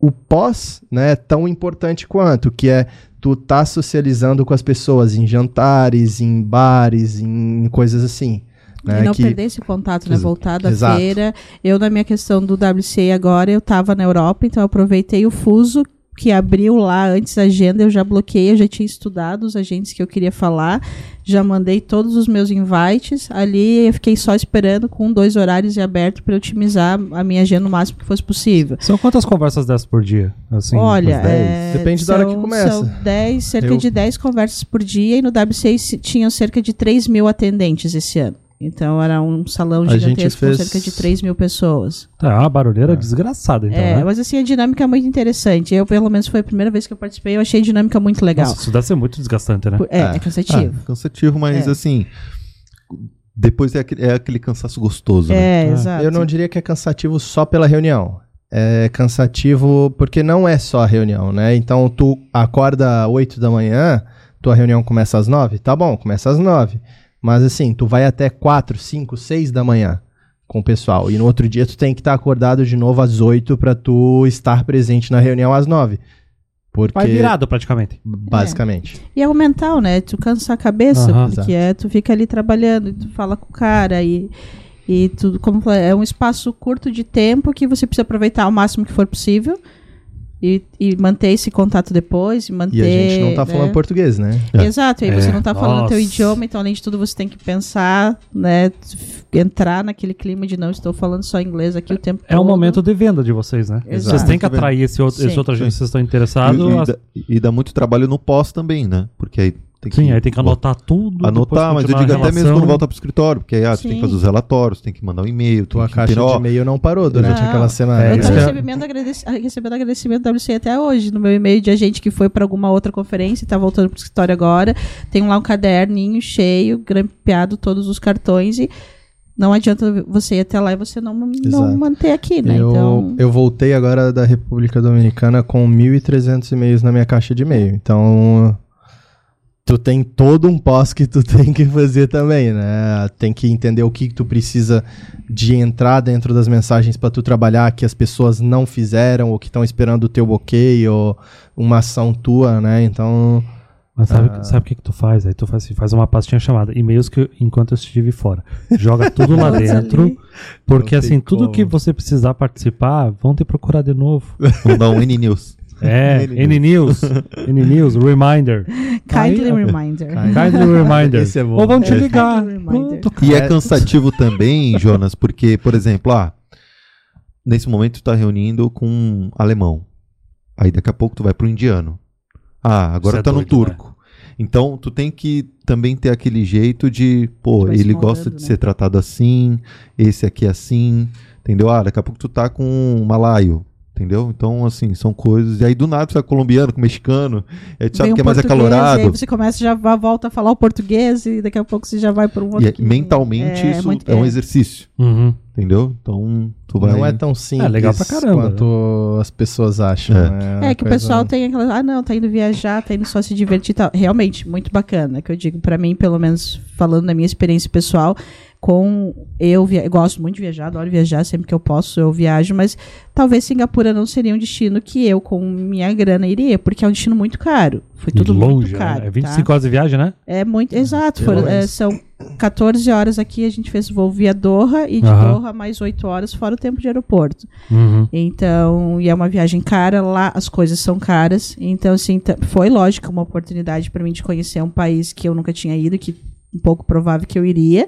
o pós, né, é tão importante quanto, que é tu tá socializando com as pessoas em jantares, em bares, em coisas assim. Né, e não que- perder esse contato, né? Voltar da exato. feira. Eu, na minha questão do WCA agora, eu tava na Europa, então eu aproveitei o fuso que abriu lá antes a agenda, eu já bloqueei, eu já tinha estudado os agentes que eu queria falar, já mandei todos os meus invites. Ali eu fiquei só esperando com dois horários em aberto para otimizar a minha agenda o máximo que fosse possível. São quantas conversas dessas por dia? Assim, Olha, dez? é, Depende da hora que são- começa. São 10, cerca Eu- de 10 conversas por dia e no WCA se- tinham cerca de 3 mil atendentes esse ano. Então era um salão A gente gigantesco fez- com cerca de 3 mil pessoas. Tá, é uma barulheira desgraçada, então, é, né? mas assim, a dinâmica é muito interessante. Eu, pelo menos, foi a primeira vez que eu participei, eu achei a dinâmica muito legal. Nossa, isso deve ser muito desgastante, né? é, é, Ah, cansativo. Ah, cansativo, mas É. assim. Depois é aquele, é aquele cansaço gostoso, né? é, Ah, exato. Eu não diria que é cansativo só pela reunião. É cansativo porque não é só a reunião, né? Então tu acorda 8 da manhã, tua reunião começa às 9, tá bom, começa às 9. Mas assim, tu vai até 4, 5, 6 da manhã com o pessoal. E no outro dia tu tem que estar acordado de novo às 8 para tu estar presente na reunião às 9. Porque Vai virado, praticamente. basicamente. E é o mental, né? Tu cansa a cabeça, Aham. porque é, tu fica ali trabalhando, e tu fala com o cara e, e tu, como falei, é um espaço curto de tempo que você precisa aproveitar ao máximo que for possível e, e manter esse contato depois, e manter... E a gente não tá né? falando português, né? É. Exato, e aí É, você não tá falando o teu idioma, então além de tudo você tem que pensar, né, entrar naquele clima de não estou falando só inglês aqui o tempo É todo. o momento de venda de vocês, né? Exato. Vocês têm que atrair esse outro, esse agente que vocês estão E, interessados. e as- dá, e dá muito trabalho no pós também, né? Porque aí tem Sim, aí tem que anotar tudo. Anotar, mas eu digo até mesmo quando volta pro escritório, porque aí ah, tem que fazer os relatórios, tem que mandar um e-mail, Tua caixa de e-mail não parou durante Não. aquela semana. É, eu tô eu- recebendo, agradec- recebendo agradecimento do WC até hoje, no meu e-mail de agente que foi para alguma outra conferência e tá voltando pro escritório agora. Tem lá um caderninho cheio, grampeado todos os cartões e não adianta você ir até lá e você não, não manter aqui, né? Eu, então, eu voltei agora da República Dominicana com 1.300 e-mails na minha caixa de e-mail. Então, tu tem todo um pós que tu tem que fazer também, né? Tem que entender o que, que tu precisa de entrar dentro das mensagens para tu trabalhar que as pessoas não fizeram ou que estão esperando o teu ok ou uma ação tua, né? Então, Mas sabe, Ah. sabe o que, que tu faz? Aí tu faz, assim, faz uma pastinha chamada e-mails que eu- enquanto eu estive fora. Joga tudo lá dentro. Porque assim, tem tudo como. que você precisar participar, vão te procurar de novo. vamos dar um N-News. É, N N News. N News, reminder. kindly Aí- reminder. Kindly reminder. Esse é bom. Ou vão te É. ligar. E é cansativo também, Jonas, porque, por exemplo, ah, nesse momento tu tá reunindo com um alemão. Aí daqui a pouco tu vai pro indiano. Ah, agora Isso é tá no doido, turco. Então tu tem que também ter aquele jeito de, pô, ele gosta de né? ser tratado assim, esse aqui é assim, entendeu? Ah, daqui a pouco tu tá com um malaio. Entendeu? Então, assim, são coisas. E aí, do nada, tá com colombiano, com mexicano. Aí tu sabe um que é mais acalorado. E aí você começa, já volta a falar o português e daqui a pouco você já vai para um outro. E que- mentalmente, isso muito- é um exercício. Uhum. Entendeu? Então, tu vai. não é tão simples É legal pra caramba, quanto as pessoas acham. É. né? É que o pessoal tem aquela, ah não, tá indo viajar, tá indo só se divertir e tal. Realmente, muito bacana, que eu digo, pra mim, pelo menos falando da minha experiência pessoal, com eu, via- eu gosto muito de viajar, adoro viajar, sempre que eu posso eu viajo, mas talvez Singapura não seria um destino que eu, com minha grana, iria, porque é um destino muito caro. Foi tudo longe, muito caro. né? É 25 tá? horas de viagem, né? É muito, exato, é, são 14 horas aqui, a gente fez voo via Doha, e de Aham. Doha mais 8 horas, fora o tempo de aeroporto. Uhum. Então, e é uma viagem cara, lá as coisas são caras. Então, assim, foi lógico uma oportunidade para mim de conhecer um país que eu nunca tinha ido, que um pouco provável que eu iria.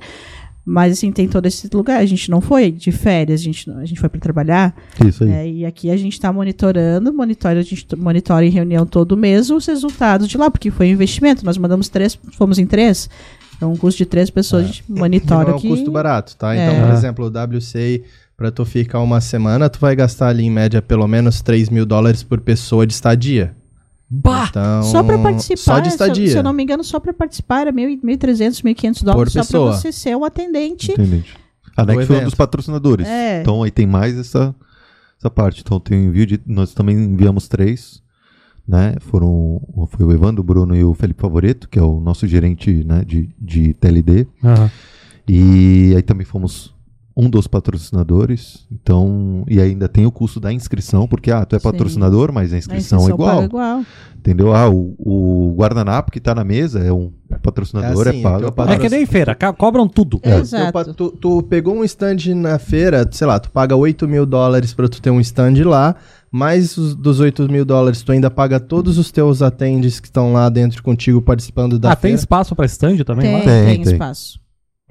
Mas, assim, tem todo esse lugar. A gente não foi de férias, a gente, a gente foi para trabalhar. Isso aí. né? E aqui a gente está monitorando, monitora, a gente monitora em reunião todo mês os resultados de lá, porque foi um investimento. Nós mandamos três, fomos em três. Então, um custo de três pessoas, a gente E monitora não é um custo barato, tá? É. Então, por exemplo, o WCA, pra tu ficar uma semana, tu vai gastar ali em média pelo menos 3 mil dólares por pessoa de estadia. Bah! Então, Só para participar, Só de se eu- estadia. Se, eu não me engano, só para participar era 1.300, 1.500 dólares Por só para pessoa. você ser um atendente. Entendente. A NEC foi um dos patrocinadores. É. Então aí tem mais essa, essa parte. Então tem o envio de. Nós também enviamos três. Né? Foram. Foi o Evandro, o Bruno e o Felipe Favoreto, que é o nosso gerente né, de, de TLD. Aham. E aí também fomos um dos patrocinadores. Então. E ainda tem o custo da inscrição, porque ah, tu é Sim. patrocinador, mas a A inscrição, inscrição é igual. paga igual. Entendeu? Ah, o, o guardanapo que tá na mesa é um patrocinador, É é, assim, pago. teu é pago. É que nem feira, cobram tudo. É. Exato. Tu, tu pegou um stand na feira, sei lá, tu paga 8 mil dólares pra tu ter um stand lá, mais os, dos 8 mil dólares tu ainda paga todos os teus attendes que estão lá dentro contigo participando da ah, tem feira. espaço pra stand também Tem, lá? Tem, tem, tem. espaço.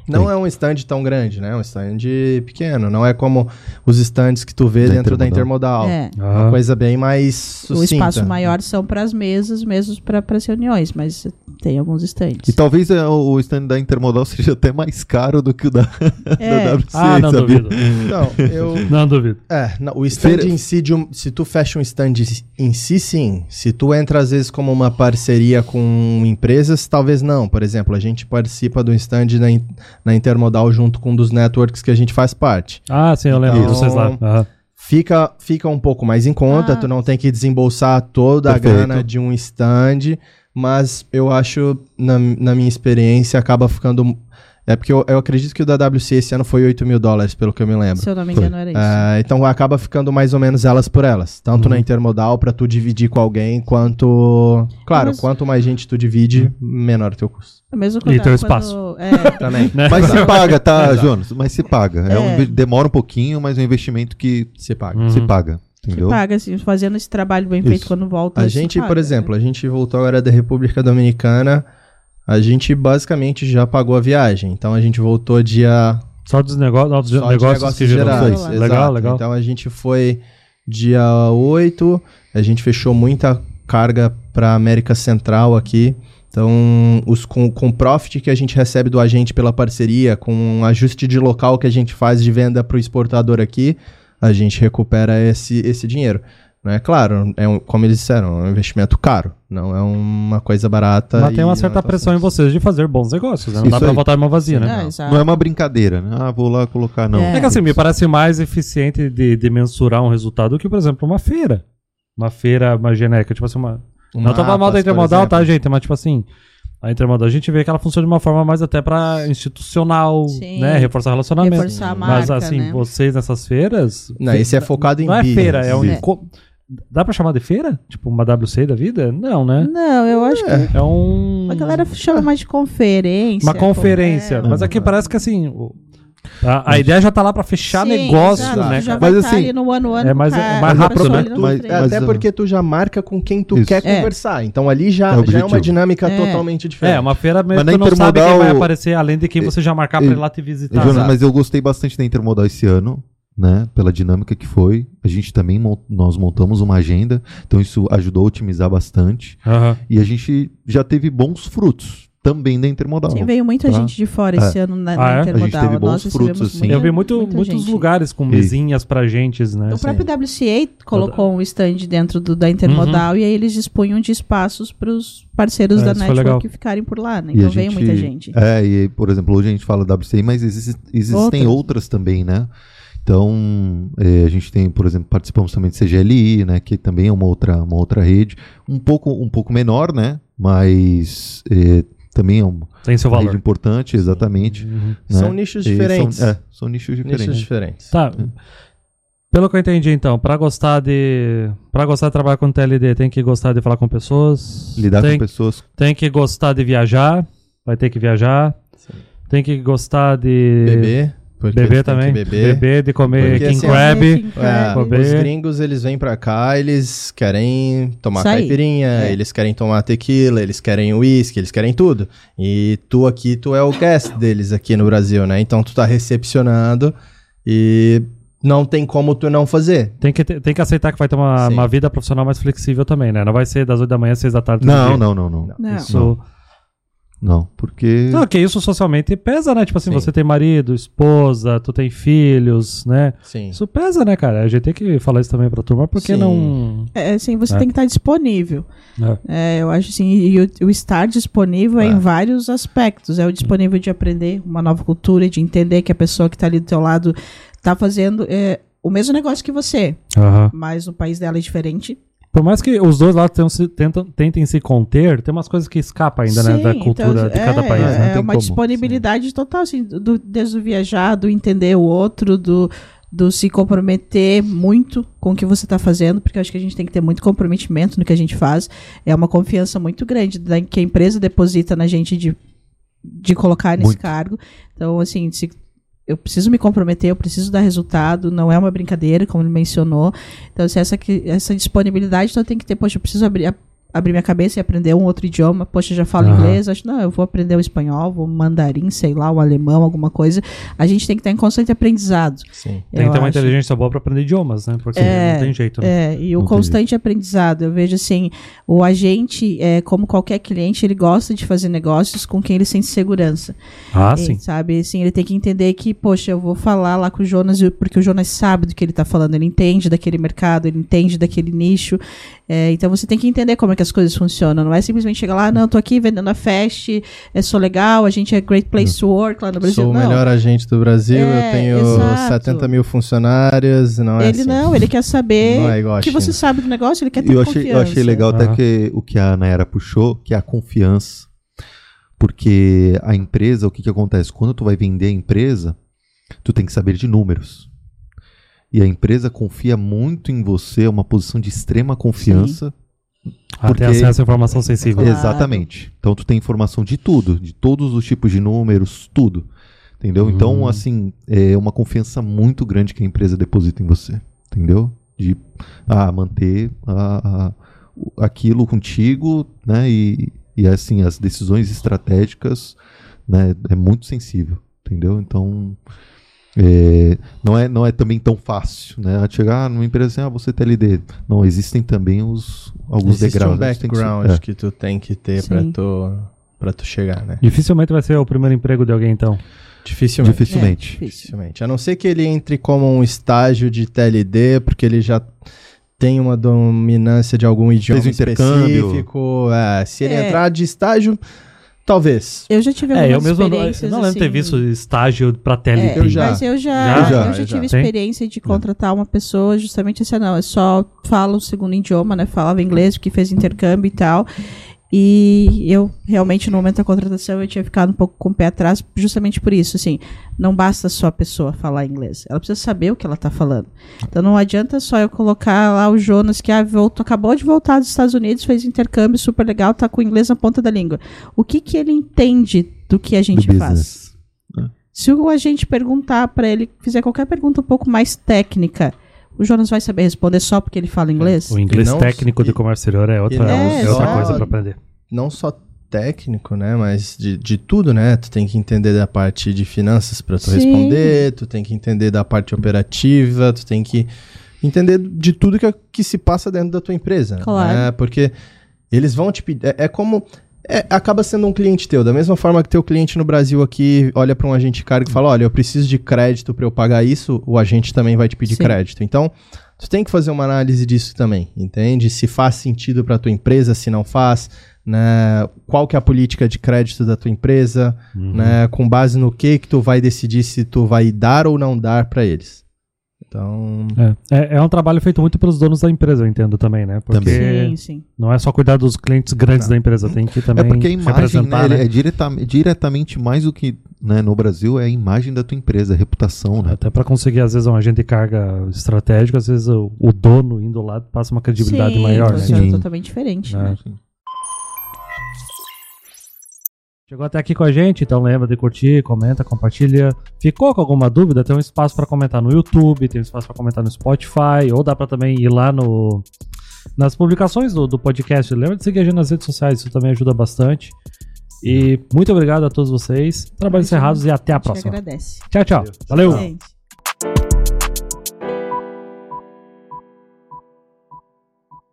Não Tem. é um stand tão grande, né? É um stand pequeno. Não é como os stands que tu vê Da dentro da Intermodal. Intermodal. É. Ah. Uma coisa bem mais sucinta. O espaço maior são para as mesas, mesmo para as reuniões, mas tem alguns stands. E talvez é, o stand da Intermodal seja até mais caro do que o da, É. da WC, Ah, não sabia? duvido. Não, eu... Não duvido. É, não, o stand Feira- em si, de um- se tu fecha um stand em si, sim. Se tu entra, às vezes, como uma parceria com empresas, talvez não. Por exemplo, a gente participa do stand na, na Intermodal junto com um dos networks que a gente faz parte. Ah, sim, eu lembro. Então- Vocês lá. Aham. Fica, fica um pouco mais em conta, Ah. tu não tem que desembolsar toda Perfeito. a grana de um stand, mas eu acho, na, na minha experiência, acaba ficando... É porque eu, eu acredito que o da WC esse ano foi 8 mil dólares, pelo que eu me lembro. Se eu não me Foi. engano, era isso. É, então acaba ficando mais ou menos elas por elas. Tanto Uhum. na intermodal pra tu dividir com alguém, quanto. Claro, Mas- quanto mais gente tu divide, menor o teu custo. É mesmo E quando, teu quando- espaço. É, Também. Né? Mas se paga, tá, Exato. Jonas? Mas se paga. É. um É. demora um pouquinho, mas é um investimento que Se paga. Uhum. se paga. se Entendeu? paga, assim, fazendo esse trabalho bem Isso. feito quando volta. A gente, paga, por né? exemplo, a gente voltou agora da República Dominicana. A gente basicamente já pagou a viagem. Então a gente voltou dia. Só dos nego novos só de negócios, negócios que gerais. Exato. Legal, legal. Então a gente foi dia 8. A gente fechou muita carga pra América Central aqui. Então, os, com, com o profit que a gente recebe do agente pela parceria, com o ajuste de local que a gente faz de venda para o exportador aqui, a gente recupera esse, esse dinheiro. Não é claro, é um, como eles disseram, é um investimento caro, não é uma coisa barata. Mas tem uma certa é tão pressão em vocês de fazer bons negócios, né? Não Isso dá pra aí. voltar de mão vazia, né? É, não. Não é uma brincadeira, né? Ah, vou lá colocar, não. É. É que assim, me parece mais eficiente de, de mensurar um resultado do que, por exemplo, uma feira. Uma feira, uma genérica, tipo assim, uma. Um não tô falando mal da Mapas, intermodal, tá, gente? Mas, tipo assim, a intermodal a gente vê que ela funciona de uma forma mais até pra institucional, Sim. né? Reforçar relacionamento. Reforçar a Mas, marca, assim, né? vocês nessas feiras. Não, esse é focado em Não é business. feira, é um. É. Dá pra chamar de feira? Tipo uma WC da vida? Não, né? Não, eu acho que É um. a galera chama mais de conferência. Uma conferência. É, Mas aqui parece que assim. A, a ideia já tá lá pra fechar Sim, negócio, exato, né? Já Mas, tá assim, ali no ano ano é mais- é mais rápido, né? Mas-. É, até porque tu já marca com quem tu Isso. quer É. conversar. Então ali já, É já é uma dinâmica É. totalmente diferente. É, uma feira mesmo Mas tu não sabe quem Intermodal- vai aparecer, além de quem você já marcar pra ir lá te visitar. Jonas, mas eu gostei bastante da Intermodal esse ano, né? Pela dinâmica que foi. A gente também mon- nós montamos uma agenda, então isso ajudou a otimizar bastante. Aham. E a gente já teve bons frutos também da Intermodal. Sim, veio muita Tá. gente de fora É. esse ano na, na Ah, é? A gente Intermodal. teve bons Nós recebemos frutos, assim. muita- Eu vi muito, muitos gente. lugares com mesinhas pra gentes, né? O próprio WCA colocou um stand dentro do, da Intermodal e aí eles dispunham de espaços para os parceiros É, da network ficarem por lá, né? E Então veio gente- muita gente. É, e por exemplo, hoje a gente fala WCI, mas existe- existem Outras. outras. também, né? Então, é, a gente tem, por exemplo, participamos também de CGLI, né? Que também é uma outra, uma outra rede, um pouco, um pouco menor, né? Mas é, também é uma, Tem seu valor. rede importante, exatamente. Uhum. São né? nichos E diferentes. São, é, são nichos diferentes. Nichos diferentes. Tá. Pelo que eu entendi, então, pra gostar de. para gostar de trabalhar com TLD, tem que gostar de falar com pessoas. Lidar tem, com pessoas. tem que gostar de viajar. Vai ter que viajar. Sim. Tem que gostar de. Beber. Porque Beber também. Beber. Beber, de comer Porque, King assim, Crab. É, os gringos, eles vêm pra cá, eles querem tomar Isso caipirinha, É. eles querem tomar tequila, eles querem uísque, eles querem tudo. E tu aqui, tu é o guest deles aqui no Brasil, né? Então tu tá recepcionando e não tem como tu não fazer. Tem que, tem que aceitar que vai ter uma, uma vida profissional mais flexível também, né? Não vai ser das 8 da manhã às 6 da tarde. Não, não, não, não. Não. Isso. Não, porque. Não, que isso socialmente pesa, né? Tipo assim, Sim. você tem marido, esposa, tu tem filhos, né? Sim. Isso pesa, né, cara? A gente tem que falar isso também pra turma, porque Sim. não. É, assim, você É. tem que estar disponível. É. É, eu acho assim, e o, o estar disponível é. É. em vários aspectos. É o disponível de aprender uma nova cultura, de entender que a pessoa que está ali do teu lado está fazendo é, o mesmo negócio que você, mas o país dela é diferente. Por mais que os dois lá tentam tentem se conter, tem umas coisas que escapam ainda, né? Sim, Da cultura então, de é, cada país. não É, né? tem uma como. disponibilidade total, assim, do, desde o viajar, do entender o outro, do, do se comprometer muito com o que você está fazendo, porque eu acho que a gente tem que ter muito comprometimento no que a gente faz. É uma confiança muito grande da, que a empresa deposita na gente de, de colocar nesse Muito. cargo. Então, assim, se eu preciso me comprometer, eu preciso dar resultado, não é uma brincadeira, como ele mencionou. Então, se essa, essa disponibilidade, então tem que ter, poxa, eu preciso abrir, abrir minha cabeça e aprender um outro idioma. Poxa, já falo Aham. inglês, acho, não, eu vou aprender o espanhol, vou mandarim, sei lá, o alemão, alguma coisa. A gente tem que estar em constante aprendizado. Sim. Tem que ter uma inteligência boa pra aprender idiomas, né? Porque É, não tem jeito, né? É, e o Não constante aprendizado. Eu vejo assim, o agente, é, como qualquer cliente, ele gosta de fazer negócios com quem ele sente segurança. Ah, sim. Sabe, assim, ele tem que entender que, poxa, eu vou falar lá com o Jonas, porque o Jonas sabe do que ele tá falando, ele entende daquele mercado, ele entende daquele nicho. É, então você tem que entender como é que as coisas funcionam. Não é simplesmente chegar lá, não, eu tô aqui vendendo a Fast, é, sou legal, a gente é great place to work lá no Brasil. Sou o não. melhor agente do Brasil, É, eu tenho exato. 70 mil funcionários, não é ele assim. não, ele quer saber Não é que você sabe do negócio, ele quer ter eu achei, confiança. eu achei legal até que o que a Nayara puxou, que é a confiança. Porque a empresa, o que, que acontece? Quando tu vai vender a empresa, tu tem que saber de números. E a empresa confia muito em você, é uma posição de extrema confiança. Ah, porque- tem acesso à informação sensível. Claro. Exatamente. Então tu tem informação de tudo, de todos os tipos de números, tudo. Entendeu? Hum. Então, assim, é uma confiança muito grande que a empresa deposita em você. Entendeu? De ah, manter a- a- o- aquilo contigo, né? E, e assim, as decisões estratégicas, né? É muito sensível. Entendeu? Então, É, não, é, não é também tão fácil, né? Chegar numa empresa assim, ah, você é TLD. Não, existem também os, alguns Existe degraus. um né? Você tem que- background é. que tu tem que ter pra Sim. tu, pra tu chegar, né? Dificilmente vai ser o primeiro emprego de alguém, então. Dificilmente. Dificilmente. É. Dificilmente. A não ser que ele entre como um estágio de TLD, porque ele já tem uma dominância de algum idioma Fez um intercâmbio. específico. É, se ele É. entrar de estágio, talvez. Eu já tive É, eu algumas mesmo não, experiências, eu não lembro de ter assim, visto estágio pra TLT. É, Eu já. Mas eu já, Já? eu Já, já, eu já. tive Tem? experiência de contratar uma pessoa justamente assim, não, é só fala o segundo idioma, né? Falava inglês, porque fez intercâmbio e tal. E eu realmente, no momento da contratação, eu tinha ficado um pouco com o pé atrás, justamente por isso, assim, não basta só a pessoa falar inglês, ela precisa saber o que ela tá falando. Então não adianta só eu colocar lá o Jonas que ah, voltou, acabou de voltar dos Estados Unidos, fez intercâmbio super legal, tá com o inglês na ponta da língua. O que que ele entende do que a Do gente faz? business. Se o agente perguntar pra ele, fizer qualquer pergunta um pouco mais técnica, o Jonas vai saber responder só porque ele fala inglês? O inglês não- técnico de e- comércio exterior é outra, não é outra só- coisa pra aprender. Não só técnico, né? Mas de, de tudo, né? Tu tem que entender da parte de finanças pra tu Sim. responder, tu tem que entender da parte operativa, tu tem que entender de tudo que, que se passa dentro da tua empresa. Claro. Né? Porque eles vão te pedir. É, é como. É, acaba sendo um cliente teu. Da mesma forma que teu cliente no Brasil aqui olha para um agente de carga e fala: Olha, eu preciso de crédito para eu pagar isso, o agente também vai te pedir Sim. crédito. Então, tu tem que fazer uma análise disso também, entende? Se faz sentido para tua empresa, se não faz, né? Qual que é a política de crédito da tua empresa, Uhum. né? Com base no que que tu vai decidir se tu vai dar ou não dar para eles. Então, É, é, é um trabalho feito muito pelos donos da empresa, eu entendo também, né? Porque Também. Sim, sim. não é só cuidar dos clientes grandes Não. da empresa, tem que É também porque a imagem né, né? é direta- diretamente mais do que né, no Brasil é a imagem da tua empresa, a reputação, né? Até pra conseguir, às vezes, um agente de carga estratégico, às vezes o, o dono indo lá passa uma credibilidade sim, maior, né? isso é Sim. totalmente diferente. É. né? Chegou até aqui com a gente, então lembra de curtir, comenta, compartilha. Ficou com alguma dúvida? Tem um espaço para comentar no YouTube, tem um espaço para comentar no Spotify, ou dá para também ir lá no nas publicações do, do podcast. Lembra de seguir a gente nas redes sociais, isso também ajuda bastante. E muito obrigado a todos vocês. Trabalhos Imagina. encerrados e até a A gente próxima. agradece. Tchau, tchau. Valeu! Gente.